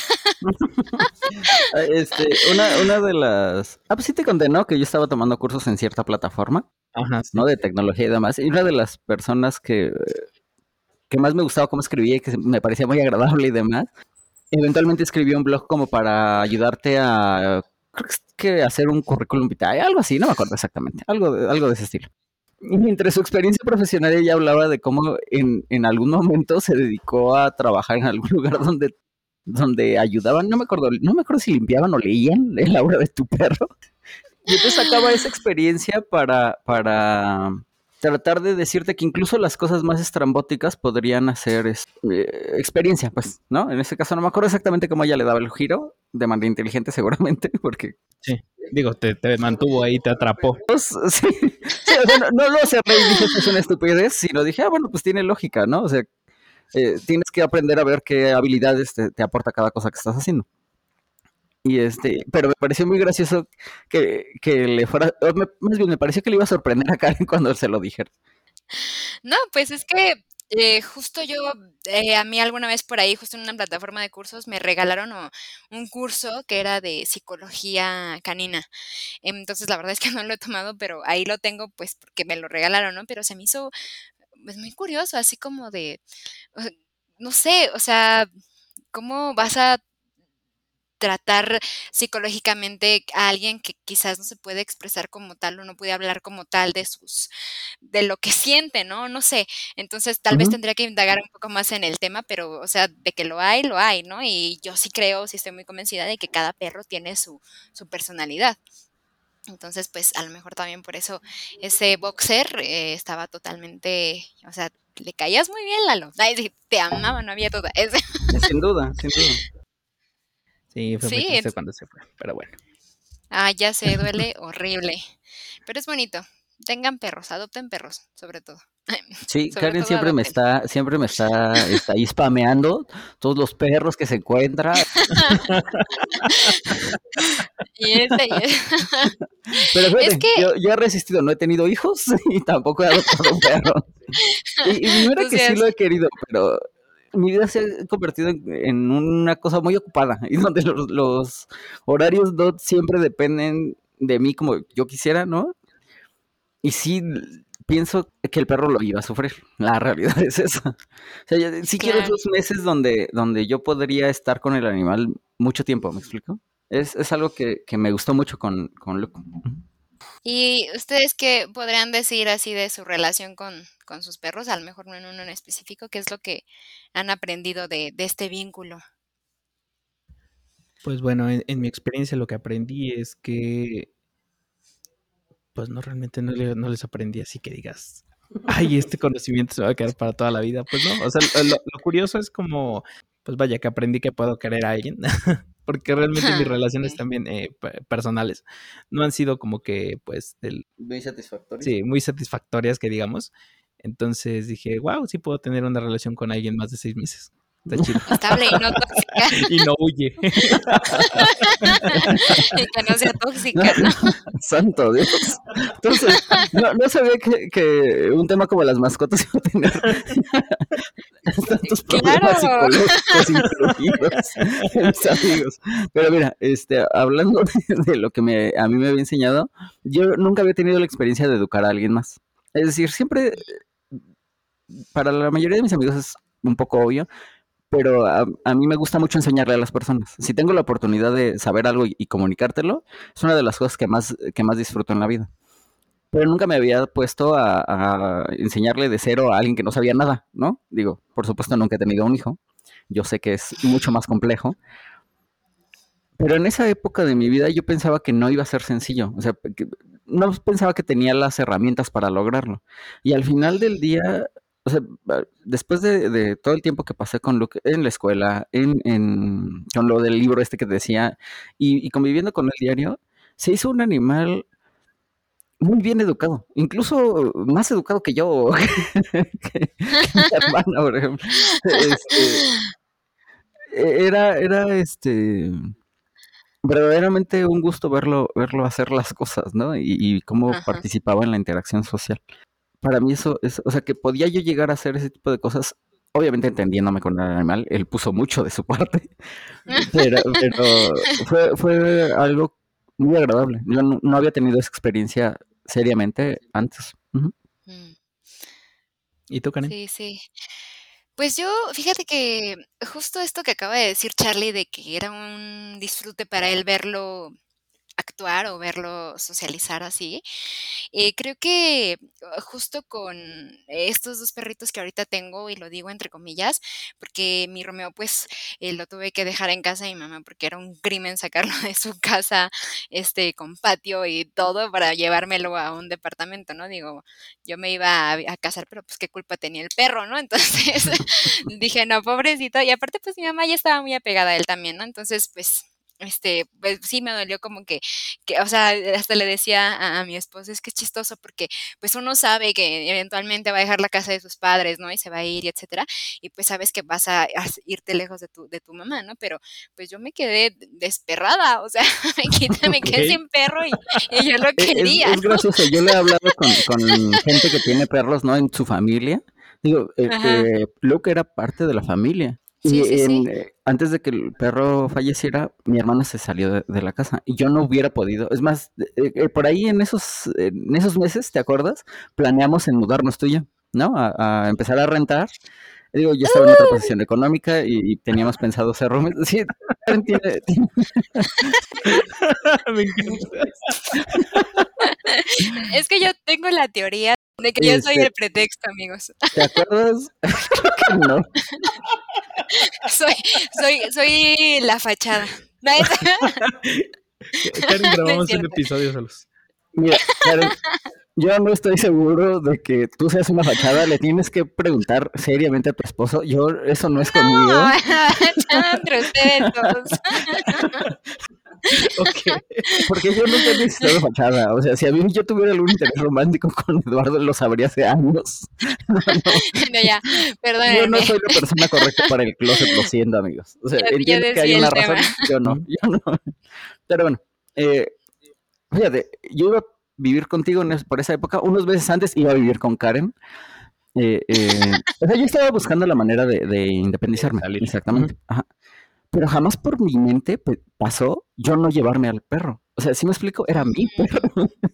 Ah, Este, una, una de las... Ah, pues sí te conté, ¿no? Que yo estaba tomando cursos en cierta plataforma,
Ajá, sí.
¿no? De tecnología y demás. Y una de las personas que, que más me gustaba cómo escribía y que me parecía muy agradable y demás, eventualmente escribió un blog como para ayudarte a... Creo que hacer un currículum vitae, algo así, no me acuerdo exactamente, algo de, algo de ese estilo. Y entre su experiencia profesional ella hablaba de cómo en, en algún momento se dedicó a trabajar en algún lugar donde donde ayudaban, no me acuerdo, no me acuerdo si limpiaban o leían la obra de tu perro. Y entonces sacaba esa experiencia para, para tratar de decirte que incluso las cosas más estrambóticas podrían hacer es- eh, experiencia, pues, ¿no? En ese caso no me acuerdo exactamente cómo ella le daba el giro, de manera inteligente seguramente, porque
Digo, te, te mantuvo ahí, te atrapó.
pues, sí, sí, no, no lo cerré y dije que es una estupidez, sino dije, ah, bueno, pues tiene lógica, ¿no? O sea, eh, tienes que aprender a ver qué habilidades te, te aporta cada cosa que estás haciendo. Y este, pero me pareció muy gracioso que, que le fuera, me- más bien me pareció que le iba a sorprender a Karen cuando se lo dijera.
No, pues es que eh, justo yo, eh, a mí alguna vez por ahí, justo en una plataforma de cursos, me regalaron un curso que era de psicología canina. Entonces, la verdad es que no lo he tomado, pero ahí lo tengo, pues, porque me lo regalaron, ¿no? Pero se me hizo pues, muy curioso, así como de, no sé, o sea, ¿cómo vas a tratar psicológicamente a alguien que quizás no se puede expresar como tal o no puede hablar como tal de sus de lo que siente, ¿no? No sé. Entonces, tal vez tendría que indagar un poco más en el tema, pero, o sea, de que lo hay, lo hay, ¿no? Y yo sí creo, sí estoy muy convencida de que cada perro tiene su, su personalidad. Entonces, pues a lo mejor también por eso ese boxer eh, estaba totalmente, o sea, le caías muy bien, Lalo. Ay, te amaba, no había duda.
Sin duda, sin duda.
Sí, fue muy
Sí,
triste
ent-
cuando se fue, pero bueno.
Ah, ya sé, duele horrible. Pero es bonito. Tengan perros, adopten perros, sobre todo.
Sí,
Sobre
Karen
todo
siempre me está, siempre me está, está ahí spameando todos los perros que se encuentra.
Y este, y este-
Pero fíjate,
Es que-
yo, yo he resistido, no he tenido hijos y tampoco he adoptado un perro. Y, y mira que
sí
lo he querido, pero mi vida se ha convertido en, en una cosa muy ocupada y donde los, los horarios no siempre dependen de mí como yo quisiera, ¿no? Y sí pienso que el perro lo iba a sufrir. La realidad es esa. O sea, yo- sí quiero
Claro.
esos meses donde, donde yo podría estar con el animal mucho tiempo, ¿me explico? Es, es algo que, que me gustó mucho con, con Luke.
¿Y ustedes qué podrían decir así de su relación con, con sus perros? A lo mejor no en uno en específico, ¿qué es lo que han aprendido de, de este vínculo?
Pues bueno, en, mi experiencia lo que aprendí es que, pues no realmente no les aprendí así que digas, ay, este conocimiento se va a quedar para toda la vida. Pues no, o sea, lo, lo curioso es como, pues vaya, que aprendí que puedo querer a alguien, porque realmente mis relaciones también eh, pe- personales no han sido como que, pues, del,
Muy satisfactorio.
sí, muy satisfactorias que digamos. Entonces dije, wow, sí puedo tener una relación con alguien más de seis meses. Está chido.
Estable y no tóxica.
y no huye.
y que no sea tóxica, ¿no?
Santo Dios. Entonces, no, no sabía que, que, un tema como las mascotas iba a tener tantos problemas
Claro.
psicológicos incluidos mis amigos. Pero mira, este, hablando de, de lo que me, a mí me había enseñado, yo nunca había tenido la experiencia de educar a alguien más. Es decir, siempre, para la mayoría de mis amigos es un poco obvio, pero a, mí me gusta mucho enseñarle a las personas. Si tengo la oportunidad de saber algo y, comunicártelo, es una de las cosas que más, que más disfruto en la vida. Pero nunca me había puesto a, enseñarle de cero a alguien que no sabía nada, ¿no? Digo, por supuesto nunca he tenido un hijo. Yo sé que es mucho más complejo. Pero en esa época de mi vida yo pensaba que no iba a ser sencillo. O sea, no pensaba que tenía las herramientas para lograrlo. Y al final del día, o sea, después de, de, todo el tiempo que pasé con Luke en la escuela, en, en con lo del libro este que te decía, y, y, conviviendo con él diario, se hizo un animal muy bien educado, incluso más educado que yo, que, que mi hermana, por ejemplo. Este, era, era este verdaderamente un gusto verlo, verlo hacer las cosas, ¿no? Y, y cómo Ajá. participaba en la interacción social para mí eso es, o sea, que podía yo llegar a hacer ese tipo de cosas, obviamente entendiéndome con el animal, él puso mucho de su parte, pero, pero fue, fue, algo muy agradable. Yo no, no, había tenido esa experiencia seriamente antes. Uh -huh.
¿Y tú, Karen?
Sí, sí. Pues yo, fíjate que justo esto que acaba de decir Charlie, de que era un disfrute para él verlo actuar o verlo socializar así. Eh, creo que uh, justo con estos dos perritos que ahorita tengo, y lo digo entre comillas, porque mi Romeo pues eh, lo tuve que dejar en casa de mi mamá porque era un crimen sacarlo de su casa este con patio y todo para llevármelo a un departamento, ¿no? Digo, yo me iba a, a casar, pero pues qué culpa tenía el perro, ¿no? Entonces dije, no, pobrecito, y aparte pues mi mamá ya estaba muy apegada a él también, ¿no? Entonces pues este, pues sí me dolió como que, que o sea, hasta le decía a, a, mi esposo, es que es chistoso porque pues uno sabe que eventualmente va a dejar la casa de sus padres, ¿no? Y se va a ir y etcétera, y pues sabes que vas a, a irte lejos de tu, de tu mamá, ¿no? Pero pues yo me quedé desperrada, o sea, me, quité, me quedé okay. sin perro y, y, yo lo quería.
Es, es, gracioso, yo le he hablado con, con gente que tiene perros, ¿no? En su familia. Digo, eh, eh, Luke era parte de la familia.
Sí,
y
sí,
en,
sí.
Antes de que el perro falleciera, mi hermana se salió de, de la casa y yo no hubiera podido. Es más, eh, eh, por ahí en esos, en esos meses, ¿te acuerdas? Planeamos en mudarnos tú y yo, ¿no? A, a empezar a rentar. Digo, yo estaba en otra posición económica y, y teníamos pensado ser roommates. Sí, tiene, tiene...
Me encanta.
es que yo tengo la teoría de que yo soy el pretexto, amigos.
¿Te acuerdas? Creo que no.
soy, soy, soy la fachada.
Karen, grabamos no un episodio solos.
Mira, Karen, yo no estoy seguro de que tú seas una fachada. Le tienes que preguntar seriamente a tu esposo. Yo, eso no es conmigo.
No, entre ustedes dos.
Okay. Porque yo nunca he necesitado fachada. O sea, si a mí yo tuviera algún interés romántico con Eduardo, lo sabría hace años.
No, no. no ya, perdónenme.
Yo no soy la persona correcta para el closet, lo siento, amigos. O sea,
yo,
entiendo
yo
que hay una
tema.
razón. Yo no, yo no. Pero bueno, eh, fíjate, yo iba a vivir contigo en, por esa época. Unos meses antes iba a vivir con Karen. Eh, eh, o sea, yo estaba buscando la manera de, de independizarme. Exactamente. Ajá pero jamás por mi mente pasó yo no llevarme al perro. O sea, si ¿sí me explico, era mi perro.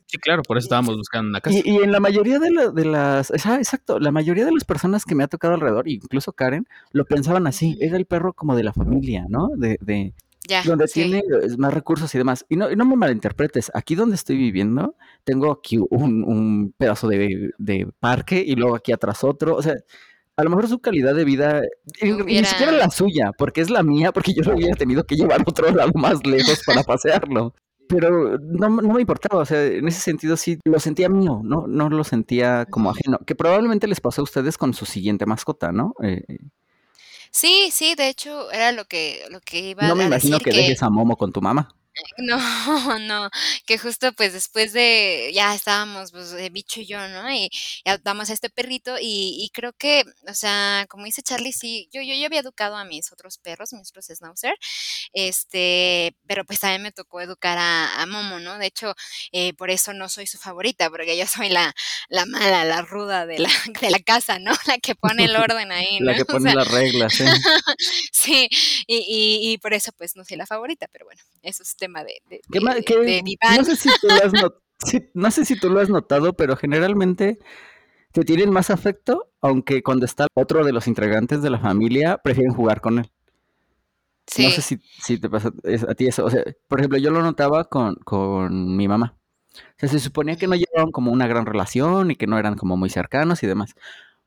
Sí, claro, por eso estábamos buscando una casa.
Y, y en la mayoría de, la, de las, ah, exacto, la mayoría de las personas que me ha tocado alrededor, incluso Karen, lo pensaban así, era el perro como de la familia, ¿no? De, de
ya,
donde
sí.
tiene más recursos y demás. Y no, y no me malinterpretes, aquí donde estoy viviendo, tengo aquí un, un pedazo de, de parque y luego aquí atrás otro, o sea, a lo mejor su calidad de vida, hubiera... ni siquiera la suya, porque es la mía, porque yo lo hubiera tenido que llevar a otro lado más lejos para pasearlo. Pero no, no, me importaba, o sea, en ese sentido sí lo sentía mío, ¿no? No lo sentía como ajeno, que probablemente les pasó a ustedes con su siguiente mascota, ¿no? Eh,
sí, sí, de hecho era lo que, lo que iba
no
a
me imagino
decir
que,
que
dejes a Momo con tu mamá.
No, no, que justo, pues, después de ya estábamos, pues, Bicho y yo, ¿no? Y y adoptamos a este perrito y y creo que, o sea, como dice Charlie, sí, yo yo ya había educado a mis otros perros, mis otros Schnauzer, este, pero, pues, también me tocó educar a a Momo, ¿no? De hecho, eh, por eso no soy su favorita, porque yo soy la la mala, la ruda de la de la casa, ¿no? La que pone el orden ahí, ¿no?
La que
O
pone
sea,
las reglas, ¿eh?
sí, y y y por eso, pues, no soy la favorita, pero bueno, eso es tema de de diván.
No sé si tú lo has not sí, no sé si tú lo has notado, pero generalmente te tienen más afecto, aunque cuando está otro de los integrantes de la familia, prefieren jugar con él. No sé si si te pasa a ti eso, o sea, por ejemplo, yo lo notaba con con mi mamá. O sea, se suponía que no llevaban como una gran relación y que no eran como muy cercanos y demás.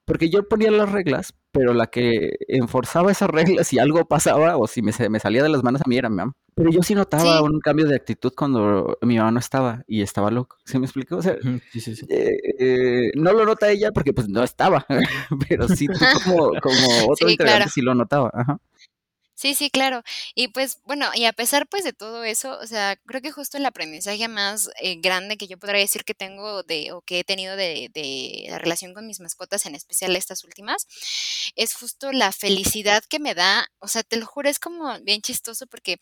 Porque yo ponía las reglas, pero la que enforzaba esas reglas, si algo pasaba o si me se me salía de las manos a mí era mi mamá. Pero yo sí notaba
Sí.
un cambio de actitud cuando mi mamá no estaba y estaba loco, ¿sí me explico? O sea,
sí, sí, sí.
eh eh, no lo nota ella porque, pues, no estaba, pero sí tú como como otro
Sí, claro.
integrante sí lo notaba, ajá.
Sí, sí, claro. Y, pues, bueno, y a pesar, pues, de todo eso, o sea, creo que justo el aprendizaje más, eh, grande que yo podría decir que tengo de o que he tenido de de la relación con mis mascotas, en especial estas últimas, es justo la felicidad que me da, o sea, te lo juro, es como bien chistoso porque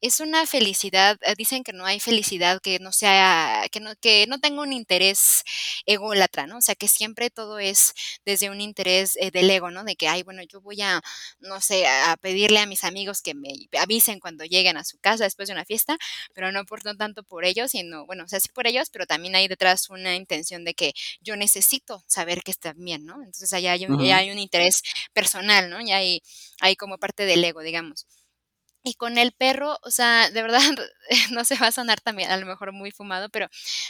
es una felicidad, eh, dicen que no hay felicidad que no sea que no que no tenga un interés ególatra, ¿no? O sea, que siempre todo es desde un interés, eh, del ego, ¿no? De que, ay, bueno, yo voy a, no sé, a pedirle a mis amigos que me avisen cuando lleguen a su casa después de una fiesta, pero no por no tanto por ellos, sino, bueno, o sea, sí por ellos, pero también hay detrás una intención de que yo necesito saber que están bien, ¿no? Entonces, allá hay un ya hay un interés personal, ¿no? Ya hay hay como parte del ego, digamos. Y con el perro, o sea, de verdad, no sé, va a sonar también a lo mejor muy fumado, pero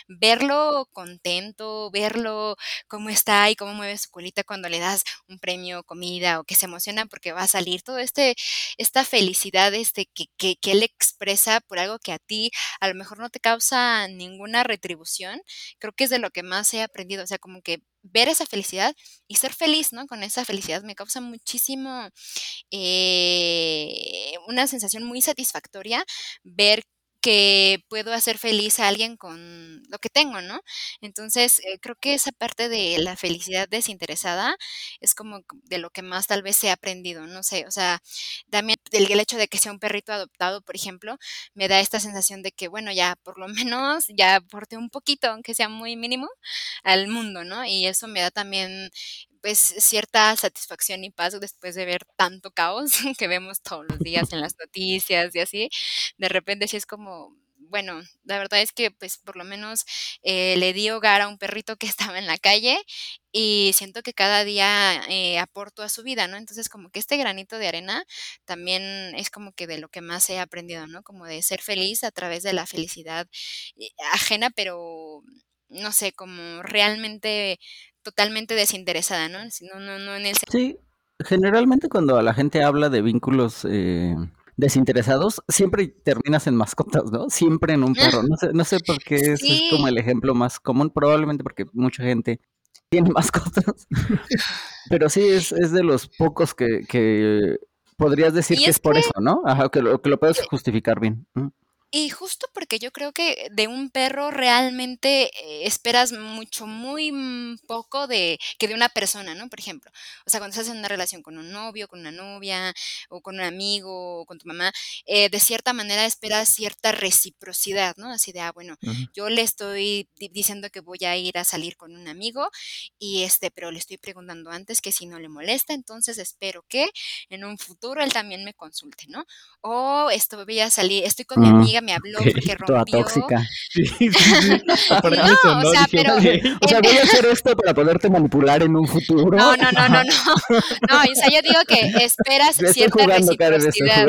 verlo contento, verlo cómo está y cómo mueve su colita cuando le das un premio, comida o que se emociona porque va a salir, todo este esta felicidad, este, que que que él expresa por algo que a ti a lo mejor no te causa ninguna retribución, creo que es de lo que más he aprendido, o sea, como que ver esa felicidad y ser feliz, ¿no? Con esa felicidad me causa muchísimo, eh, una sensación muy satisfactoria ver que puedo hacer feliz a alguien con lo que tengo, ¿no? Entonces, eh, creo que esa parte de la felicidad desinteresada es como de lo que más tal vez he aprendido, no sé, o sea, también el hecho de que sea un perrito adoptado, por ejemplo, me da esta sensación de que, bueno, ya por lo menos ya aporté un poquito, aunque sea muy mínimo, al mundo, ¿no? Y eso me da también, pues, cierta satisfacción y paz después de ver tanto caos que vemos todos los días en las noticias y así. De repente sí es como, bueno, la verdad es que, pues, por lo menos, eh, le di hogar a un perrito que estaba en la calle y siento que cada día, eh, aporto a su vida, ¿no? Entonces, como que este granito de arena también es como que de lo que más he aprendido, ¿no? Como de ser feliz a través de la felicidad, eh, ajena, pero, no sé, como realmente totalmente desinteresada, ¿no? No no no en el
Sí, generalmente cuando la gente habla de vínculos, eh, desinteresados, siempre terminas en mascotas, ¿no? Siempre en un perro. No sé no sé por qué ese es como el ejemplo más común, probablemente porque mucha gente tiene mascotas. Pero sí es es de los pocos que que podrías decir que
es
es por eso, ¿no? Ajá, que lo que lo puedes
que
justificar bien.
Y justo porque yo creo que de un perro realmente, eh, esperas mucho, muy, mm, poco de que de una persona, ¿no? Por ejemplo, o sea, cuando estás en una relación con un novio, con una novia, o con un amigo, o con tu mamá, eh, de cierta manera esperas cierta reciprocidad, ¿no? Así de, ah, bueno, yo le estoy di diciendo que voy a ir a salir con un amigo y, este, pero le estoy preguntando antes que si no le molesta, entonces espero que en un futuro él también me consulte, ¿no? O esto voy a salir estoy con mi
Mm,
me habló porque
toda
rompió
tóxica.
Sí, sí, sí.
No, o sea,
dije:
pero
"Okey".
O sea,
en
voy a hacer esto para poderte manipular en un futuro.
No, no, no, no, no. No, o sea, yo digo que esperas cierta reciprocidad.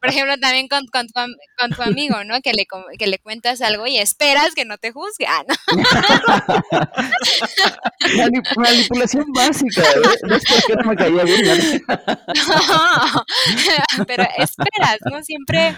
Por ejemplo, también con con tu con tu amigo, ¿no? Que le que le cuentas algo y esperas que no te juzgue. Ah, no.
Mani manipulación básica, ¿eh? ¿Ves por qué no me caía bien?
No, pero esperas, ¿no? Siempre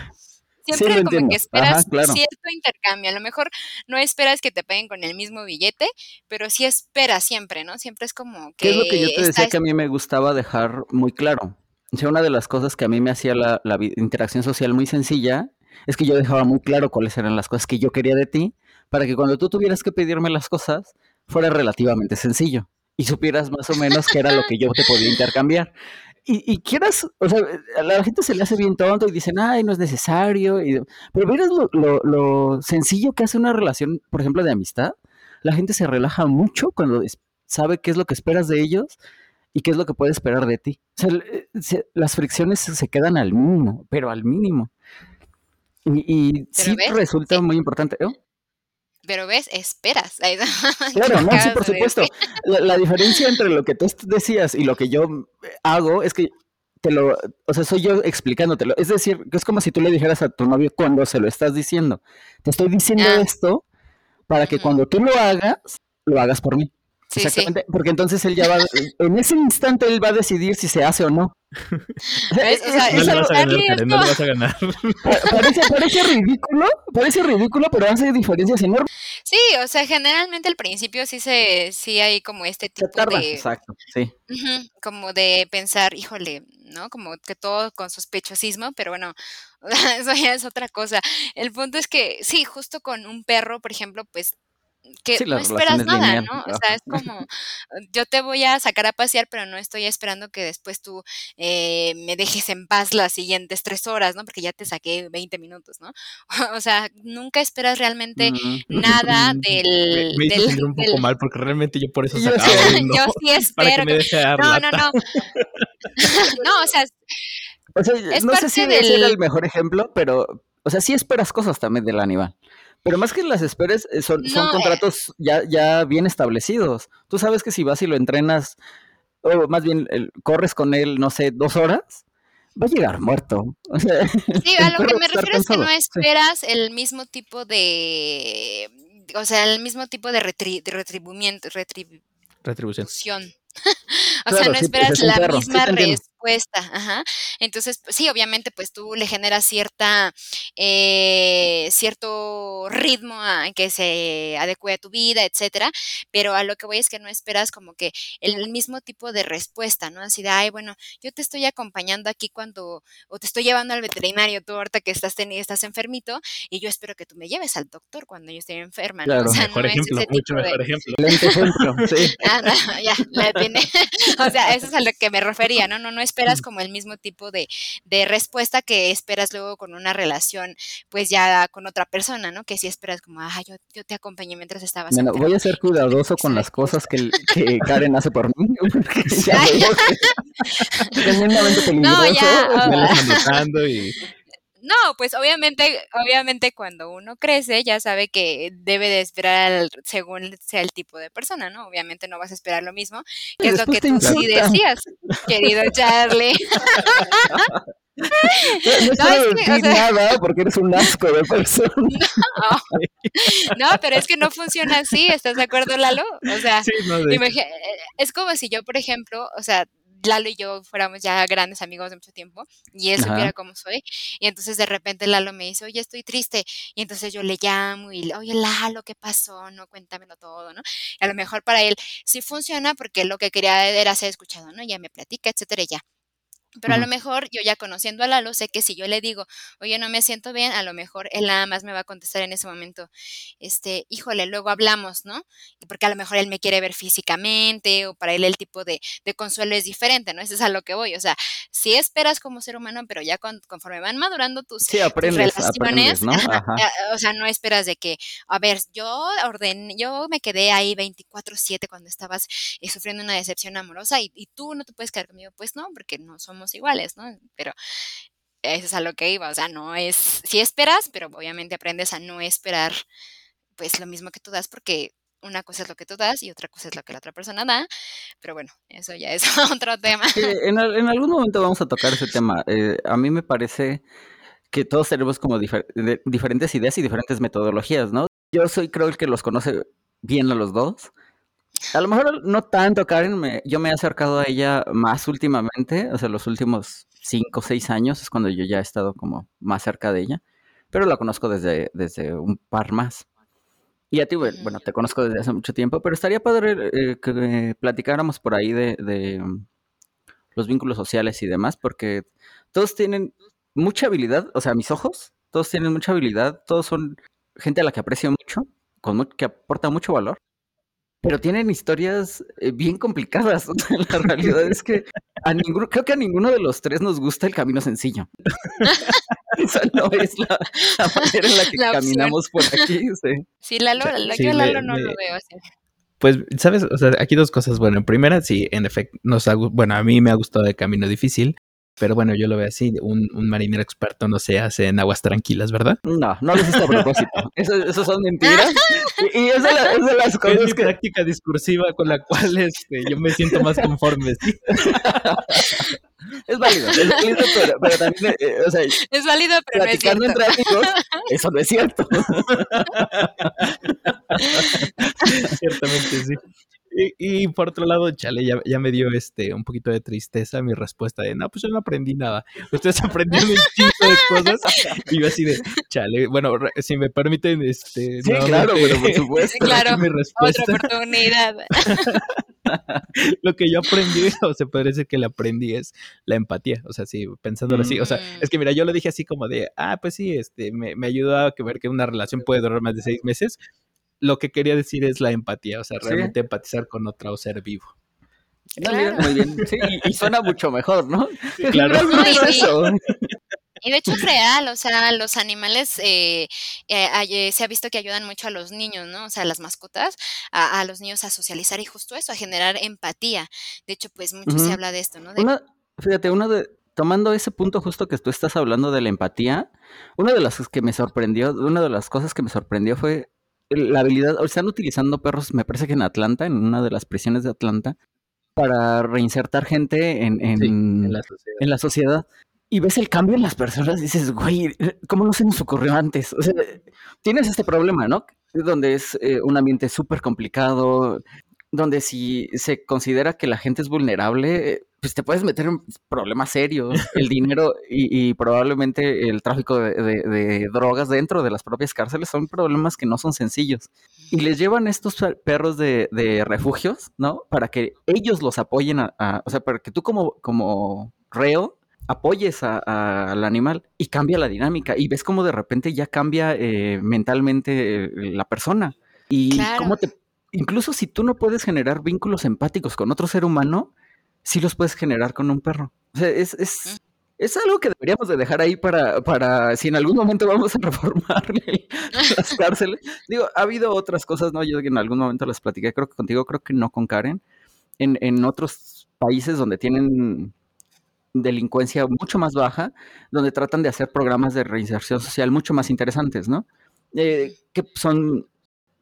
siempre como que esperas
Ajá, claro.
cierto intercambio. A lo mejor no esperas que te paguen con el mismo billete, pero sí esperas siempre, ¿no? Siempre es como
¿Qué es lo que yo
que
te decía que a mí me gustaba dejar muy claro? O sea, una de las cosas que a mí me hacía la la interacción social muy sencilla es que yo dejaba muy claro cuáles eran las cosas que yo quería de ti, para que cuando tú tuvieras que pedirme las cosas, fuera relativamente sencillo y supieras más o menos qué era lo que yo te podía intercambiar. Y, y quieras, o sea, a la gente se le hace bien tonto y dicen, ay, no es necesario. Y, pero miras lo, lo, lo sencillo que hace una relación, por ejemplo, de amistad. La gente se relaja mucho cuando sabe qué es lo que esperas de ellos y qué es lo que puede esperar de ti. O sea, se, las fricciones se quedan al mínimo, pero al mínimo. Y, y sí
ves?
resulta
Sí.
muy importante. ¿eh?
Pero ves, esperas.
Claro, no, sí, por supuesto. La, la diferencia entre lo que tú decías y lo que yo hago es que te lo, o sea, soy yo explicándotelo. Es decir, que es como si tú le dijeras a tu novio cuando se lo estás diciendo. Te estoy diciendo
Ah.
esto para que cuando tú lo hagas, lo hagas por mí.
Sí, sí.
Exactamente, porque entonces él ya va, en ese instante él va a decidir si se hace o no.
¿Ves? O sea,
No le
eso-
algo-
vas a ganar, no le vas a ganar.
pa- parece, parece ridículo, parece ridículo, pero hace diferencias enormes.
Sí, o sea, generalmente al principio sí se, sí hay como este
Se
tipo
tarda.
de,
Exacto, sí.
Como de pensar, híjole, ¿no? Como que todo con sospechosismo, pero bueno, eso ya es otra cosa. El punto es que sí, justo con un perro, por ejemplo, pues que
Sí,
no esperas nada,
lineal.
¿no? O sea, es como, yo te voy a sacar a pasear, pero no estoy esperando que después tú eh, me dejes en paz las siguientes tres horas, ¿no? Porque ya te saqué 20 minutos, ¿no? O sea, nunca esperas realmente
Mm.
nada
Mm,
del...
Me, me hizo
del-
un poco
del-
mal porque realmente yo por eso
Yo
sacaba uno.
Yo sí
que
espero que... No, no, no. no, o sea,
O sea,
Es
no sé si
parte
ese era
del-
el mejor ejemplo, pero, o sea, sí esperas cosas también del animal. Pero más que las esperes, eh, son, son
No, eh.
contratos ya, ya bien establecidos. Tú sabes que si vas y lo entrenas, o más bien el- corres con él, no sé, dos horas, va a llegar muerto. O sea,
Sí, a lo que me refiero es que no
sí.
esperas el mismo tipo de, o sea, el mismo tipo de, retri- de retribuimiento, retribución.
Retribución.
O sea, no
sí,
esperas la
perro, sí
misma
entiendo.
Respuesta. Ajá. Entonces, pues, sí, obviamente, pues tú le generas cierta, eh, cierto ritmo a que se adecue a tu vida, etcétera. Pero a lo que voy es que no esperas como que el mismo tipo de respuesta, ¿no? Así de, ay, bueno, yo te estoy acompañando aquí cuando, o te estoy llevando al veterinario tú ahorita que estás, teni- estás enfermito, y yo espero que tú me lleves al doctor cuando yo esté enferma, ¿no?
Claro.
O sea,
Mejor
no es
ejemplo,
ese
mucho
de-
mejor ejemplo.
Excelente ejemplo, sí.
Ah, no, ya, la tiene. O sea, eso es a lo que me refería, ¿no? No, no esperas como el mismo tipo de, de respuesta que esperas luego con una relación, pues ya con otra persona, ¿no? Que sí esperas como, ah, yo, yo te acompañé mientras estabas
Bueno, voy a ser cuidadoso con las cosas que, que Karen hace por mí. porque ya veo que es tremendamente peligroso.
No, ya,
Me están notando y
No, pues obviamente, obviamente cuando uno crece ya sabe que debe de esperar al- según sea el tipo de persona, ¿no? Obviamente no vas a esperar lo mismo, que es lo que tú sí decías, querido Charlie.
No, no
No, es que, o
decir
sea-
nada porque eres un asco de persona.
No, pero es que no funciona así, ¿estás de acuerdo, Lalo? O sea,
sí, no.
Imagi- es como si yo, por ejemplo, o sea, Lalo y yo fuéramos ya grandes amigos de mucho tiempo y él
Ajá.
supiera cómo soy y entonces de repente Lalo me dice, oye, estoy triste y entonces yo le llamo y, le, oye, Lalo, ¿qué pasó? No, cuéntamelo todo, ¿no? Y a lo mejor para él sí funciona porque lo que quería era ser escuchado, ¿no? Ya me platica, etcétera, y ya. Pero a lo mejor yo ya conociendo a Lalo, sé que si yo le digo, oye, no me siento bien, a lo mejor él nada más me va a contestar en ese momento, este, híjole, luego hablamos, ¿no? Porque a lo mejor él me quiere ver físicamente o para él el tipo de, de consuelo es diferente, ¿no? Eso es a lo que voy. O sea, sí esperas como ser humano, pero ya con- conforme van madurando tus,
Sí,
tus
aprendes,
relaciones,
aprendes, ¿no?
ajá, o sea, no esperas de que, a ver, yo ordené, yo me quedé ahí 24/7 cuando estabas eh, sufriendo una decepción amorosa y, y tú no te puedes quedar conmigo, pues no, porque no somos iguales, ¿no? Pero eso es a lo que iba, o sea, no es, sí esperas, pero obviamente aprendes a no esperar pues lo mismo que tú das porque una cosa es lo que tú das y otra cosa es lo que la otra persona da, pero bueno, eso ya es otro tema.
En, al- en algún momento vamos a tocar ese tema. Eh, a mí me parece que todos tenemos como diferentes ideas y diferentes metodologías, ¿no? Yo soy, creo, el que los conoce bien a los dos. A lo mejor no tanto, Karen, me- yo me he acercado a ella más últimamente, o sea, los últimos cinco o seis años es cuando yo ya he estado como más cerca de ella, pero la conozco desde, desde un par más. Y a ti, bueno, bueno, te conozco desde hace mucho tiempo, pero estaría padre eh, que platicáramos por ahí de, de, mm, los vínculos sociales y demás, porque todos tienen mucha habilidad, o sea, a mis ojos, todos tienen mucha habilidad, todos son gente a la que aprecio mucho, con que aporta mucho valor, pero tienen historias eh, bien complicadas. La realidad es que a ninguno, creo que a ninguno de los tres nos gusta el camino sencillo. Esa no es la, la manera en la que
La
caminamos por aquí. sí.
Sí, Lalo, Lalo-
Sí,
yo
me-
Lalo no
me-
lo veo así.
Pues, ¿sabes? O sea, aquí dos cosas. Bueno, en primera, sí, en efecto, nos ha bueno, a mí me ha gustado el camino difícil, pero bueno, yo lo veo así, un, un marinero experto no se hace en aguas tranquilas, ¿verdad?
No, no lo hiciste a propósito. Eso, eso son mentiras. Y, y es, de la- es de las
Es
cosas
mi
que,
práctica discursiva con la cual este, yo me siento más conforme. ¿sí?
Es válido, es válido, pero, pero también, eh, o sea,
Es válido, pero no es
platicando
cierto.
entre amigos, eso no es cierto.
Ciertamente, sí. Y, y por otro lado, chale, ya, ya me dio este un poquito de tristeza mi respuesta de no, pues yo no aprendí nada. Ustedes aprendieron un chingo de cosas. Y yo así de, chale, bueno, re- si me permiten, este.
Sí, claro, pero por supuesto.
Claro,
mi
Otra
respuesta.
oportunidad.
Lo que yo aprendí, o se puede decir que le aprendí es la empatía. O sea, sí, pensándolo así. O sea,
Mm.
es que mira, yo lo dije así como de, ah, pues sí, este, me, me ayudó a ver que una relación puede durar más de seis meses. Lo que quería decir es la empatía, o sea,
Sí.
realmente empatizar con otro ser vivo.
No, mira,
Claro.
muy bien. Sí, y, y suena mucho mejor, ¿no?
claro.
No, y-
es eso.
Y de hecho es real, o sea, los animales eh, eh, eh, se ha visto que ayudan mucho a los niños, ¿no? O sea, las mascotas, a, a los niños a socializar y justo eso, a generar empatía. De hecho, pues mucho se habla de esto, ¿no? De-
Una, fíjate, uno de, tomando ese punto justo que tú estás hablando de la empatía, una de las que me sorprendió, una de las cosas que me sorprendió fue la habilidad, o están utilizando perros, me parece que en Atlanta, en una de las prisiones de Atlanta, para reinsertar gente en, en,
Sí, en la sociedad.
en la sociedad. Y ves el cambio en las personas y dices, güey, ¿cómo no se nos ocurrió antes? O sea, tienes este problema, ¿no? Donde es eh, un ambiente súper complicado, donde si se considera que la gente es vulnerable, eh, pues te puedes meter en problemas serios, el dinero y, y probablemente el tráfico de, de- de drogas dentro de las propias cárceles son problemas que no son sencillos. Y les llevan estos per- perros de, de refugios, ¿no? Para que ellos los apoyen, a, a- o sea, para que tú como, como reo apoyes a- a- al animal y cambia la dinámica y ves cómo de repente ya cambia eh, mentalmente eh, la persona y
Claro.
cómo te incluso si tú no puedes generar vínculos empáticos con otro ser humano sí los puedes generar con un perro. O sea es, es, es algo que deberíamos de dejar ahí para, para si en algún momento vamos a reformar las cárceles. Digo ha habido otras cosas no yo en algún momento las platiqué creo que contigo creo que no con Karen. En, en otros países donde tienen delincuencia mucho más baja, donde tratan de hacer programas de reinserción social mucho más interesantes, ¿no? Eh, que son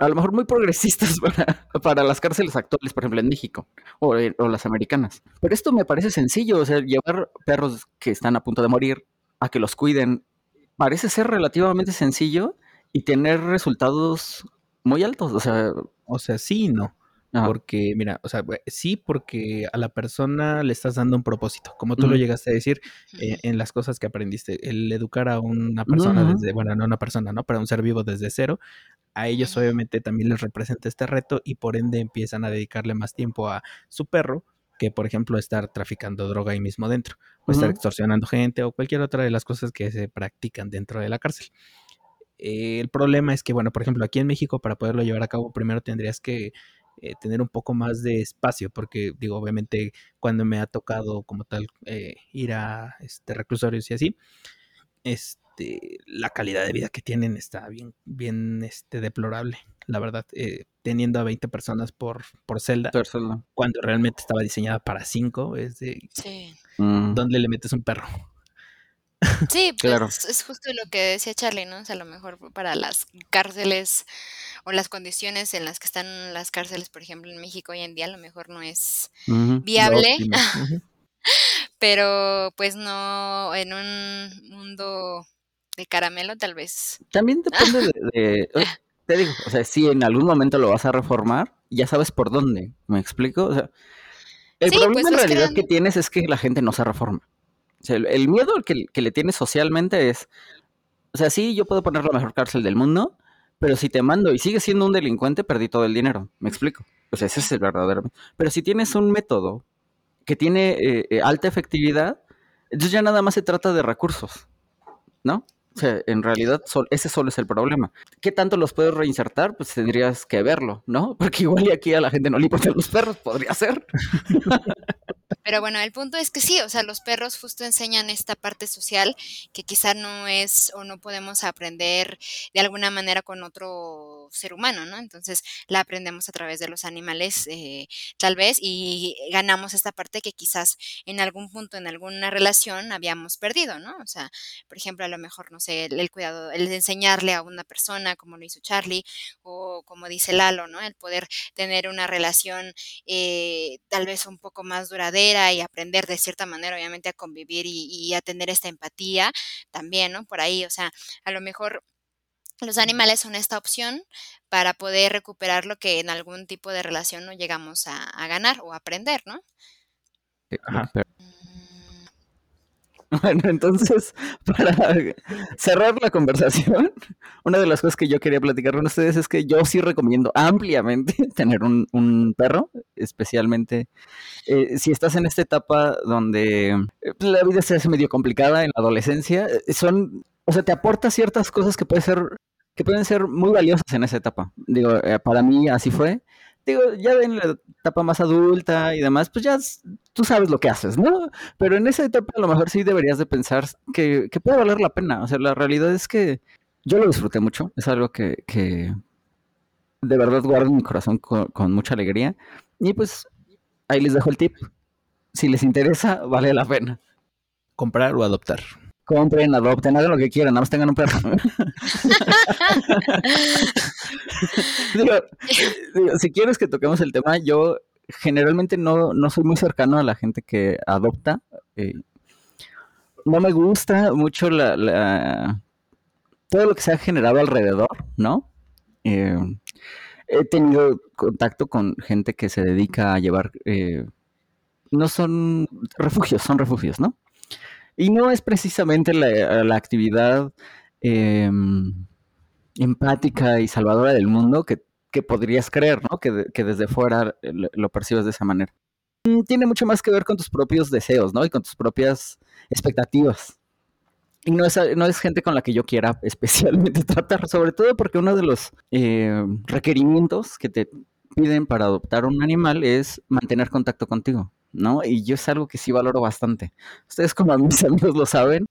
a lo mejor muy progresistas para, para las cárceles actuales, por ejemplo, en México o, en- o las americanas. Pero esto me parece sencillo, o sea, llevar perros que están a punto de morir a que los cuiden, parece ser relativamente sencillo y tener resultados muy altos, o sea,
O sea, sí y no.
ajá.
Porque, mira, o sea, sí, porque a la persona le estás dando un propósito, como tú lo llegaste a decir eh, en las cosas que aprendiste, el educar a una persona
Ujú.
desde, bueno, no una persona, ¿no? Pero a un ser vivo desde cero, a ellos obviamente también les representa este reto y por ende empiezan a dedicarle más tiempo a su perro que, por ejemplo, estar traficando droga ahí mismo dentro, o estar extorsionando gente o cualquier otra de las cosas que se practican dentro de la cárcel. Eh, el problema es que, bueno, por ejemplo, aquí en México, para poderlo llevar a cabo, primero tendrías que eh, tener un poco más de espacio, porque, digo, obviamente, cuando me ha tocado como tal eh, ir a este, reclusorios y así, este, la calidad de vida que tienen está bien, bien este, deplorable, la verdad, eh, teniendo a 20 personas por, por celda,
Persona.
cuando realmente estaba diseñada para 5, es de,
Sí.
Mm,
¿dónde le metes un perro?
Sí, pues
Claro.
es justo lo que decía Charlie, ¿no? O sea, a lo mejor para las cárceles o las condiciones en las que están las cárceles, por ejemplo, en México hoy en día, a lo mejor no es viable. pero pues no en un mundo de caramelo tal vez.
También depende de, de- te digo, o sea, si en algún momento lo vas a reformar, ya sabes por dónde, ¿me explico? O sea, el
Sí,
problema
pues
en realidad que tienes es que la gente no se reforma. O sea, el, el miedo que, que le tienes socialmente es, o sea, sí, yo puedo poner la mejor cárcel del mundo, pero si te mando y sigues siendo un delincuente, perdí todo el dinero, ¿me explico? O sea, ese es el verdadero. Pero si tienes un método que tiene eh, eh, alta efectividad, entonces ya nada más se trata de recursos, ¿no? O sea, en realidad ese solo es el problema. ¿Qué tanto los puedes reinsertar? Pues tendrías que verlo, ¿no? Porque igual y aquí a la gente no le importan los perros, podría ser.
Pero bueno, el punto es que sí, o sea, los perros justo enseñan esta parte social que quizá no es o no podemos aprender de alguna manera con otro ser humano, ¿no? Entonces la aprendemos a través de los animales, eh, tal vez, y ganamos esta parte que quizás en algún punto, en alguna relación habíamos perdido, ¿no? O sea, por ejemplo, a lo mejor, no sé, el, cuidado, el enseñarle a una persona, como lo hizo Charlie, o como dice Lalo, ¿no? El poder tener una relación eh, tal vez un poco más duradera y aprender de cierta manera, obviamente, a convivir y, a tener esta empatía también, ¿no? Por ahí, o sea, a lo mejor los animales son esta opción para poder recuperar lo que en algún tipo de relación no llegamos a, ganar o aprender, ¿no?
Ajá, Bueno, entonces, para cerrar la conversación, una de las cosas que yo quería platicar con ustedes es que yo sí recomiendo ampliamente tener un, un perro, especialmente eh, si estás en esta etapa donde eh, la vida se hace medio complicada en la adolescencia, eh, son, o sea, te aporta ciertas cosas que pueden ser, que pueden ser muy valiosas en esa etapa. Digo, para mí así fue digo, ya en la etapa más adulta y demás, pues ya tú sabes lo que haces, ¿no? Pero en esa etapa a lo mejor sí deberías de pensar que, puede valer la pena. O sea, la realidad es que yo lo disfruté mucho, es algo que, que de verdad guardo en mi corazón con, con, mucha alegría. Y pues ahí les dejo el tip. Si les interesa, vale la pena.
Comprar o adoptar
compren, adopten, hagan lo que quieran, nada más tengan un perro. si quieres que toquemos el tema, yo generalmente no, no soy muy cercano a la gente que adopta. Eh, no me gusta mucho la, todo lo que se ha generado alrededor, ¿no? Eh, he tenido contacto con gente que se dedica a llevar, eh, no son refugios, son refugios, ¿no? Y no es precisamente la, actividad em, empática y salvadora del mundo que, podrías creer, ¿no? Que, desde fuera lo, percibes de esa manera. Mm, tiene mucho más que ver con tus propios deseos, ¿no? Y con tus propias expectativas. Y no es, no es gente con la que yo quiera especialmente tratar, sobre todo porque uno de los eh, requerimientos que te piden para adoptar un animal es mantener contacto contigo. ¿No? Y yo es algo que sí valoro bastante. Ustedes como mis amigos lo saben,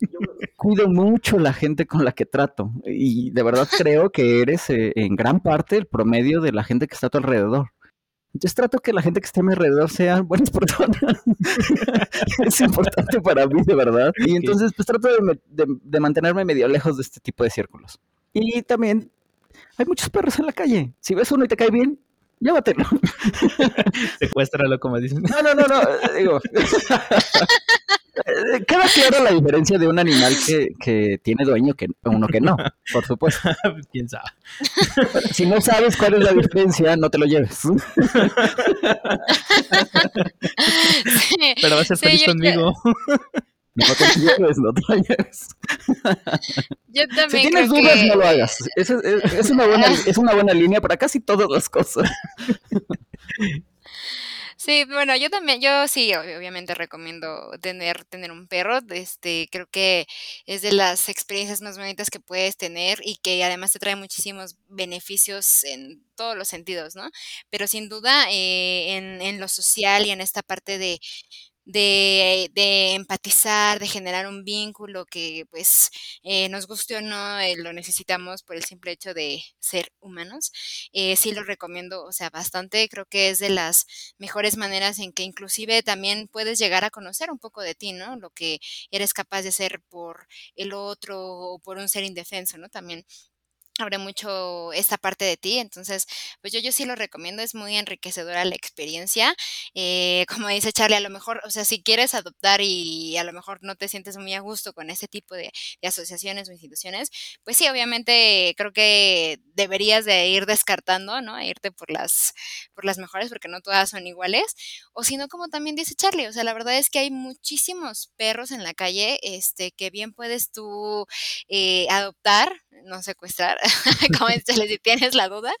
yo cuido mucho la gente con la que trato y de verdad creo que eres eh, en gran parte el promedio de la gente que está a tu alrededor. Entonces trato que la gente que esté a mi alrededor sean buenas personas. es importante para mí, de verdad. Y entonces pues trato de mantenerme medio lejos de este tipo de círculos. Y también hay muchos perros en la calle. Si ves uno y te cae bien, llévatelo.
Secuéstralo, como dicen.
No, no, no, no, digo. Queda clara la diferencia de un animal que, que tiene dueño que uno que no, por supuesto.
¿Quién sabe?
Si no sabes cuál es la diferencia, no te lo lleves.
Pero va a ser feliz conmigo.
No te lleves, no te lleves.
Yo también
si tienes dudas, no lo hagas. Es, es, una buena, es una buena línea para casi todas las cosas.
Sí, bueno, yo también, yo sí, obviamente recomiendo tener, tener un perro. Este, creo que es de las experiencias más bonitas que puedes tener y que además te trae muchísimos beneficios en todos los sentidos, ¿no? Pero sin duda, eh, en, en lo social y en esta parte de de, de, empatizar, de generar un vínculo que pues eh, nos guste o no, eh, lo necesitamos por el simple hecho de ser humanos. Eh, sí lo recomiendo, o sea, bastante, creo que es de las mejores maneras en que inclusive también puedes llegar a conocer un poco de ti, ¿no? Lo que eres capaz de hacer por el otro o por un ser indefenso, ¿no? También abre mucho esta parte de ti. Entonces, pues yo, yo sí lo recomiendo, es muy enriquecedora la experiencia. Eh, como dice Charlie, a lo mejor, o sea, si quieres adoptar y a lo mejor no te sientes muy a gusto con ese tipo de, asociaciones o instituciones, pues sí, obviamente creo que deberías de ir descartando, ¿no? irte por las, por las mejores, porque no todas son iguales. O si no, como también dice Charlie, o sea, la verdad es que hay muchísimos perros en la calle, este, que bien puedes tú eh, adoptar no secuestrar. Como si tienes la duda,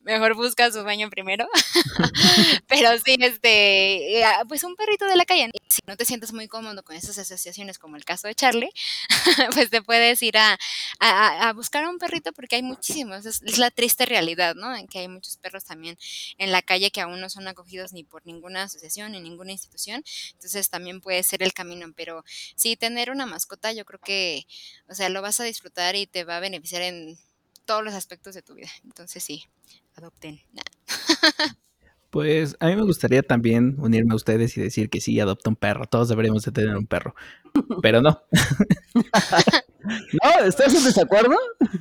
mejor busca su baño primero. Pero sí, este, ah, pues un perrito de la calle. Si no te sientes muy cómodo con esas asociaciones, como el caso de Charlie, pues te puedes ir a, a, buscar a un perrito porque hay muchísimos. Es, es, la triste realidad, ¿no? En que hay muchos perros también en la calle que aún no son acogidos ni por ninguna asociación ni ninguna institución. Entonces también puede ser el camino. Pero sí, tener una mascota, yo creo que, o sea, lo vas a disfrutar y te va a beneficiar en todos los aspectos de tu vida. Entonces sí, adopten.
Pues a mí me gustaría también unirme a ustedes y decir que sí, adopta un perro. Todos deberíamos de tener un perro. Pero no.
No, ¿estás en desacuerdo?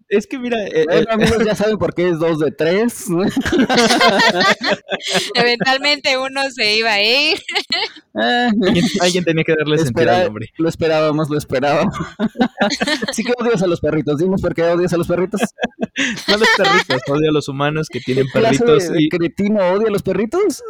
Es que mira,
eh, bueno, eh, amigos ya saben por qué es dos de tres.
Eventualmente uno se iba a ir.
Eh, alguien, tenía que darle sentido al hombre.
Lo esperábamos, lo esperábamos. Sí que odias a los perritos. Dinos por qué odias a los perritos.
No a los perritos, odio a los humanos que tienen perritos.
y... cretino odia a los perritos?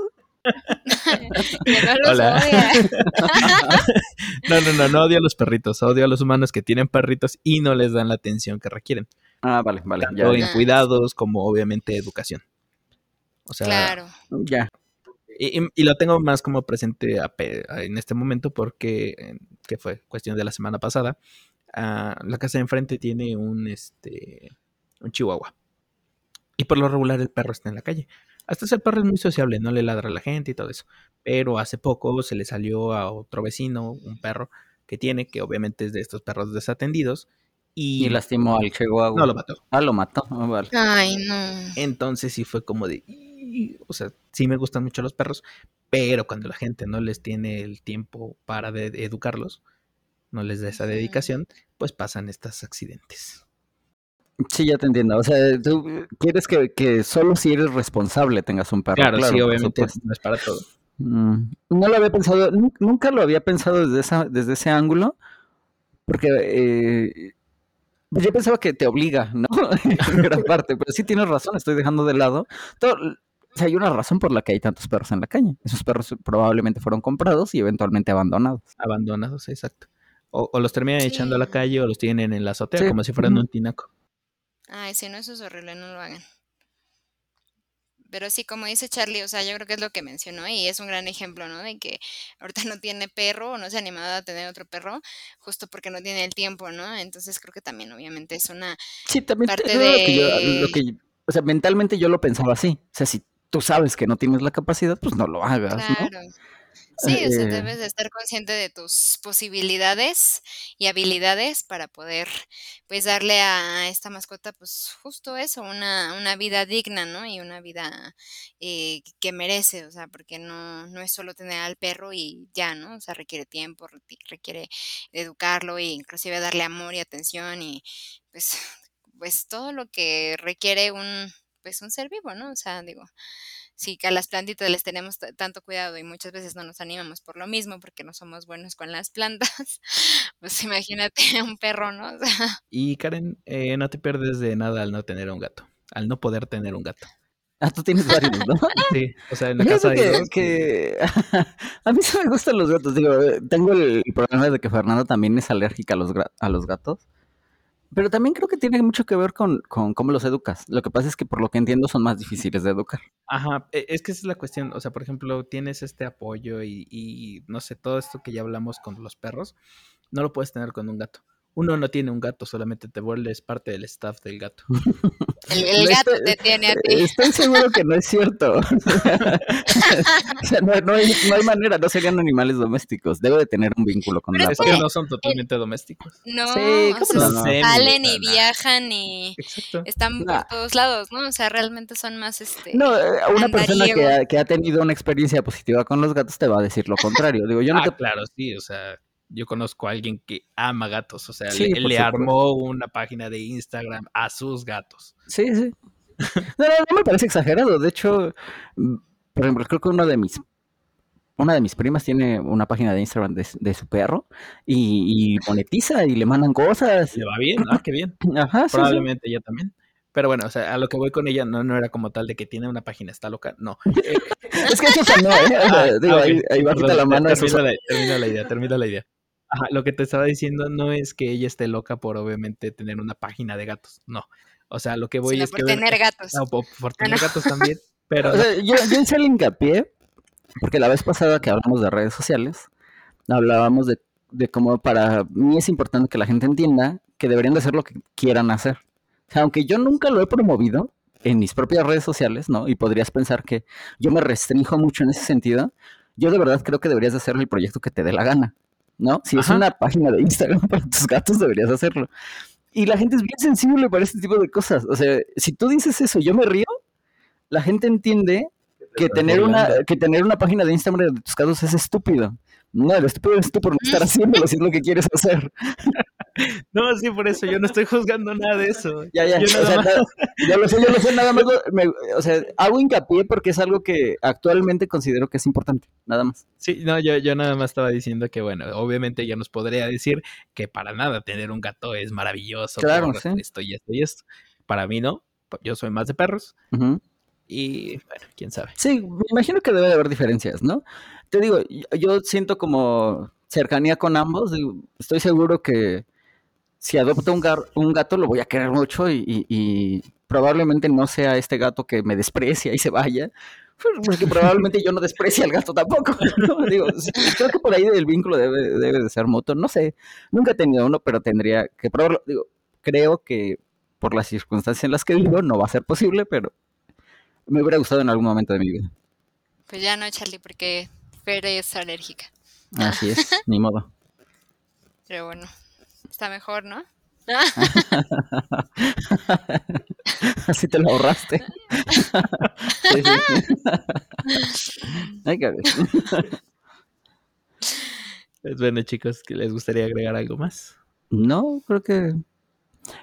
no Hola.
no, no, no, no odio a los perritos, odio a los humanos que tienen perritos y no les dan la atención que requieren.
Ah, vale, vale.
Tanto en cuidados como obviamente educación. O sea,
claro.
Ya.
Y, lo tengo más como presente en este momento porque, que fue cuestión de la semana pasada, ah, la casa de enfrente tiene un, este, un chihuahua. Y por lo regular el perro está en la calle. Hasta ese perro es muy sociable, no le ladra a la gente y todo eso. Pero hace poco se le salió a otro vecino un perro que tiene, que obviamente es de estos perros desatendidos. Y,
lastimó al chihuahua.
No lo mató.
Ah, lo mató. Ah,
Ay, no.
Entonces sí fue como de. O sea, sí me gustan mucho los perros, pero cuando la gente no les tiene el tiempo para educarlos, no les da esa dedicación, pues pasan estos accidentes.
Sí, ya te entiendo. O sea, tú quieres que, que solo si eres responsable tengas un perro.
Claro, sí, obviamente no es para todo.
Mm, no lo había pensado, nunca lo había pensado desde, esa, desde ese ángulo, porque eh, yo pensaba que te obliga, ¿no? en gran parte, pero sí tienes razón, estoy dejando de lado. Todo, o sea, hay una razón por la que hay tantos perros en la calle. Esos perros probablemente fueron comprados y eventualmente abandonados.
Abandonados, exacto. O, los terminan echando a la calle o los tienen en la azotea como si fueran un tinaco.
Ay, si no, eso es horrible, no lo hagan. Pero sí, como dice Charlie, o sea, yo creo que es lo que mencionó y es un gran ejemplo, ¿no? De que ahorita no tiene perro o no se ha animado a tener otro perro justo porque no tiene el tiempo, ¿no? Entonces creo que también obviamente es una
sí, también parte de... Lo que yo, o sea, mentalmente yo lo pensaba así. O sea, si tú sabes que no tienes la capacidad, pues no lo hagas, claro. ¿no?
Sí, o sea, eh, debes de estar consciente de tus posibilidades y habilidades para poder, pues, darle a esta mascota, pues, justo eso, una, una vida digna, ¿no? Y una vida eh, que merece, o sea, porque no, no es solo tener al perro y ya, ¿no? O sea, requiere tiempo, requiere educarlo e inclusive darle amor y atención y, pues, pues, todo lo que requiere un, pues, un ser vivo, ¿no? O sea, digo, si a las plantitas les tenemos tanto cuidado y muchas veces no nos animamos por lo mismo, porque no somos buenos con las plantas, pues imagínate un perro, ¿no?
y Karen, eh, no te pierdes de nada al no tener un gato, al no poder tener un gato.
Ah, tú tienes varios, ¿no?
Sí, o sea, en la casa
que, hay que... a mí sí me gustan los gatos. Digo, eh, tengo el problema de que Fernanda también es alérgica a los, a los gatos. Pero también creo que tiene mucho que ver con, con, cómo los educas. Lo que pasa es que por lo que entiendo son más difíciles de educar.
Ajá, e, es que esa es la cuestión. O sea, por ejemplo, tienes este apoyo y, y no sé, todo esto que ya hablamos con los perros, no lo puedes tener con un gato uno no tiene un gato, solamente te vuelves parte del staff del gato.
El, gato te tiene a ti.
Estoy seguro que no es cierto. o sea, no, hay, manera, no serían animales domésticos. Debe de tener un vínculo con
la Es que no son totalmente domésticos.
No, salen y viajan y están por todos lados, ¿no? O sea, realmente son más este.
No, eh, una persona que ha, tenido una experiencia positiva con los gatos te va a decir lo contrario. Digo, yo no
ah, claro, sí, o sea yo conozco a alguien que ama gatos, o sea, le, armó una página de Instagram a sus gatos.
Sí, sí. No, no, me parece exagerado. De hecho, mm, por ejemplo, creo que uno de mis una de mis primas tiene una página de Instagram de, su perro y, monetiza y le mandan cosas.
Le va bien, ah, qué bien. Ajá, Probablemente ella también. Pero bueno, o sea, a lo que voy con ella no, no era como tal de que tiene una página, está loca, no.
es que eso no, ¿eh? Ah, digo, ahí, va la mano.
Termina la, termina la idea, termina la idea. Ajá, lo que te estaba diciendo no es que ella esté loca por obviamente tener una página de gatos, no. O sea, lo que voy
Sino
es
por
que...
tener gatos.
No, por, por
Ah,
tener
no.
gatos también, pero...
O sea, yo, yo hice el hincapié, porque la vez pasada que hablamos de redes sociales, hablábamos de, de cómo para mí es importante que la gente entienda que deberían de hacer lo que quieran hacer. O sea, aunque yo nunca lo he promovido en mis propias redes sociales, ¿no? Y podrías pensar que yo me restrinjo mucho en ese sentido. Yo de verdad creo que deberías de hacer el proyecto que te dé la gana, ¿no? Si es una página de Instagram para tus gatos, deberías hacerlo. Y la gente es bien sensible para este tipo de cosas. O sea, si tú dices eso, yo me río, la gente entiende que tener una que tener una página de Instagram de tus gatos es estúpido. No, lo estúpido eres tú por no estar haciéndolo si es lo que quieres hacer.
No, sí, por eso yo no estoy juzgando nada de eso.
Ya, ya.
Yo
o sea, nada- yo lo sé, yo lo sé, nada más. me- o sea, hago hincapié porque es algo que actualmente considero que es importante, nada más.
Sí, no, yo, yo nada más estaba diciendo que, bueno, obviamente ya nos podría decir que para nada tener un gato es maravilloso.
Claro, sí.
Esto y esto y esto. Para mí no, yo soy más de perros y, bueno, quién sabe.
Sí, me imagino que debe de haber diferencias, ¿no? Te digo, yo- siento como cercanía con ambos. estoy seguro que si adopto un, gar- un gato lo voy a querer mucho y, y- y probablemente no sea este gato que me desprecia y se vaya. Porque probablemente yo no desprecie al gato tampoco. ¿no? Digo, sí, creo que por ahí el vínculo debe, debe de ser mutuo. No sé, nunca he tenido uno, pero tendría que probarlo. Digo, creo que por las circunstancias en las que vivo no va a ser posible, pero me hubiera gustado en algún momento de mi vida.
Pues ya no, Charlie, porque Fer es alérgica.
Así es, ni modo.
Pero bueno, está mejor, ¿no?
Así te lo ahorraste. Sí, sí, sí. Ay.
Pues bueno, chicos, ¿que ¿les gustaría agregar algo más?
No, creo que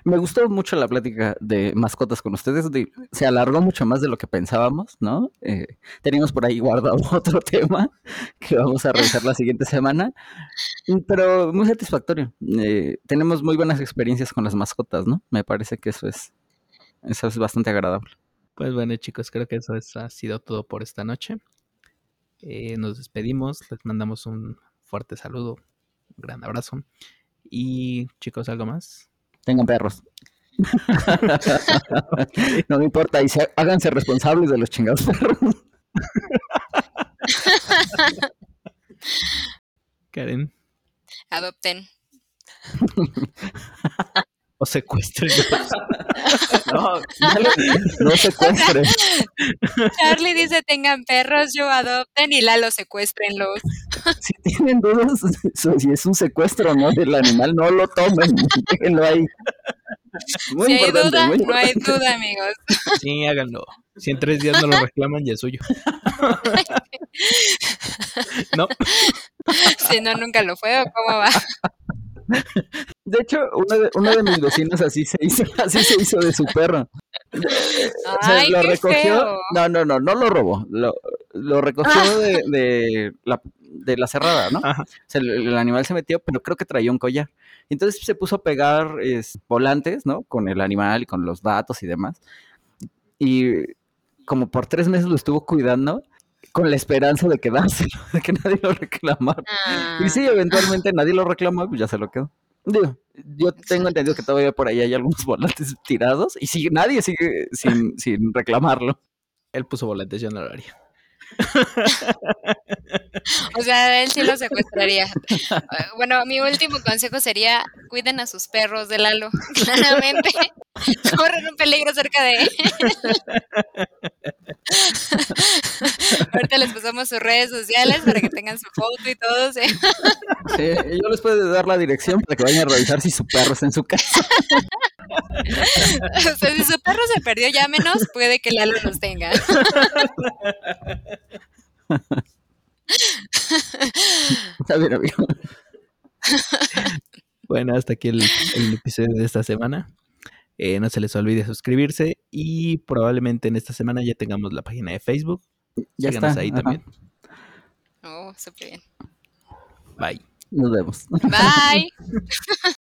me gustó mucho la plática de mascotas con ustedes. de- Se alargó mucho más de lo que pensábamos, ¿no? Eh, teníamos por ahí guardado otro tema que vamos a revisar la siguiente semana, pero muy satisfactorio. Eh, tenemos muy buenas experiencias con las mascotas, ¿no? Me parece que eso es, eso es bastante agradable.
Pues bueno, chicos, creo que eso es- ha sido todo por esta noche. Eh, nos despedimos, les mandamos un fuerte saludo, un gran abrazo. Y chicos, ¿algo más?
Tengan perros. no me importa, y se- háganse responsables de los chingados perros.
Karen,
Adopten.
secuestren.
No, no, secuestren.
Charlie dice tengan perros, yo adopten y Lalo secuéstrenlos.
Si tienen dudas si es un secuestro o no del animal, no lo tomen. Déjenlo ahí. Muy
si hay duda,
muy
no hay duda, amigos.
Sí, háganlo. Si en tres días no lo reclaman, ya es suyo. no,
Si no, nunca lo fue, ¿o cómo va?
De hecho, uno de, uno de mis vecinos así se hizo, así se hizo de su perro. O sea,
Ay,
lo
qué
recogió.
feo.
No, no, no, no lo robó. Lo, lo recogió de, de la, de la cerrada, ¿no?
Ajá.
O sea, el, el animal se metió, pero creo que traía un collar. Entonces se puso a pegar es, volantes, ¿no? Con el animal y con los datos y demás. Y como por tres meses lo estuvo cuidando con la esperanza de quedárselo, de que nadie lo reclamara.
Ah,
Y sí, eventualmente nadie lo reclamó pues ya se lo quedó. Digo, yo tengo entendido que todavía por ahí hay algunos volantes tirados y sigue, nadie sigue sin, sin reclamarlo.
él puso volantes, yo no lo haría.
O sea, él sí lo secuestraría. Bueno, mi último consejo sería cuiden a sus perros de Lalo. Claramente. Corren un peligro cerca de él. Ahorita les pasamos sus redes sociales para que tengan su foto y todo. ¿sí?
Sí, yo les puedo dar la dirección para que vayan a revisar si su perro está en su casa.
O sea, si su perro se perdió, llámenos, puede que Lalo los tenga.
Está bien, amigo.
Bueno, hasta aquí el, el episodio de esta semana. Eh, no se les olvide suscribirse y probablemente en esta semana ya tengamos la página de Facebook.
Ya
Síganos
está.
ahí
ajá.
también.
Oh, súper bien.
Bye.
Nos vemos.
Bye.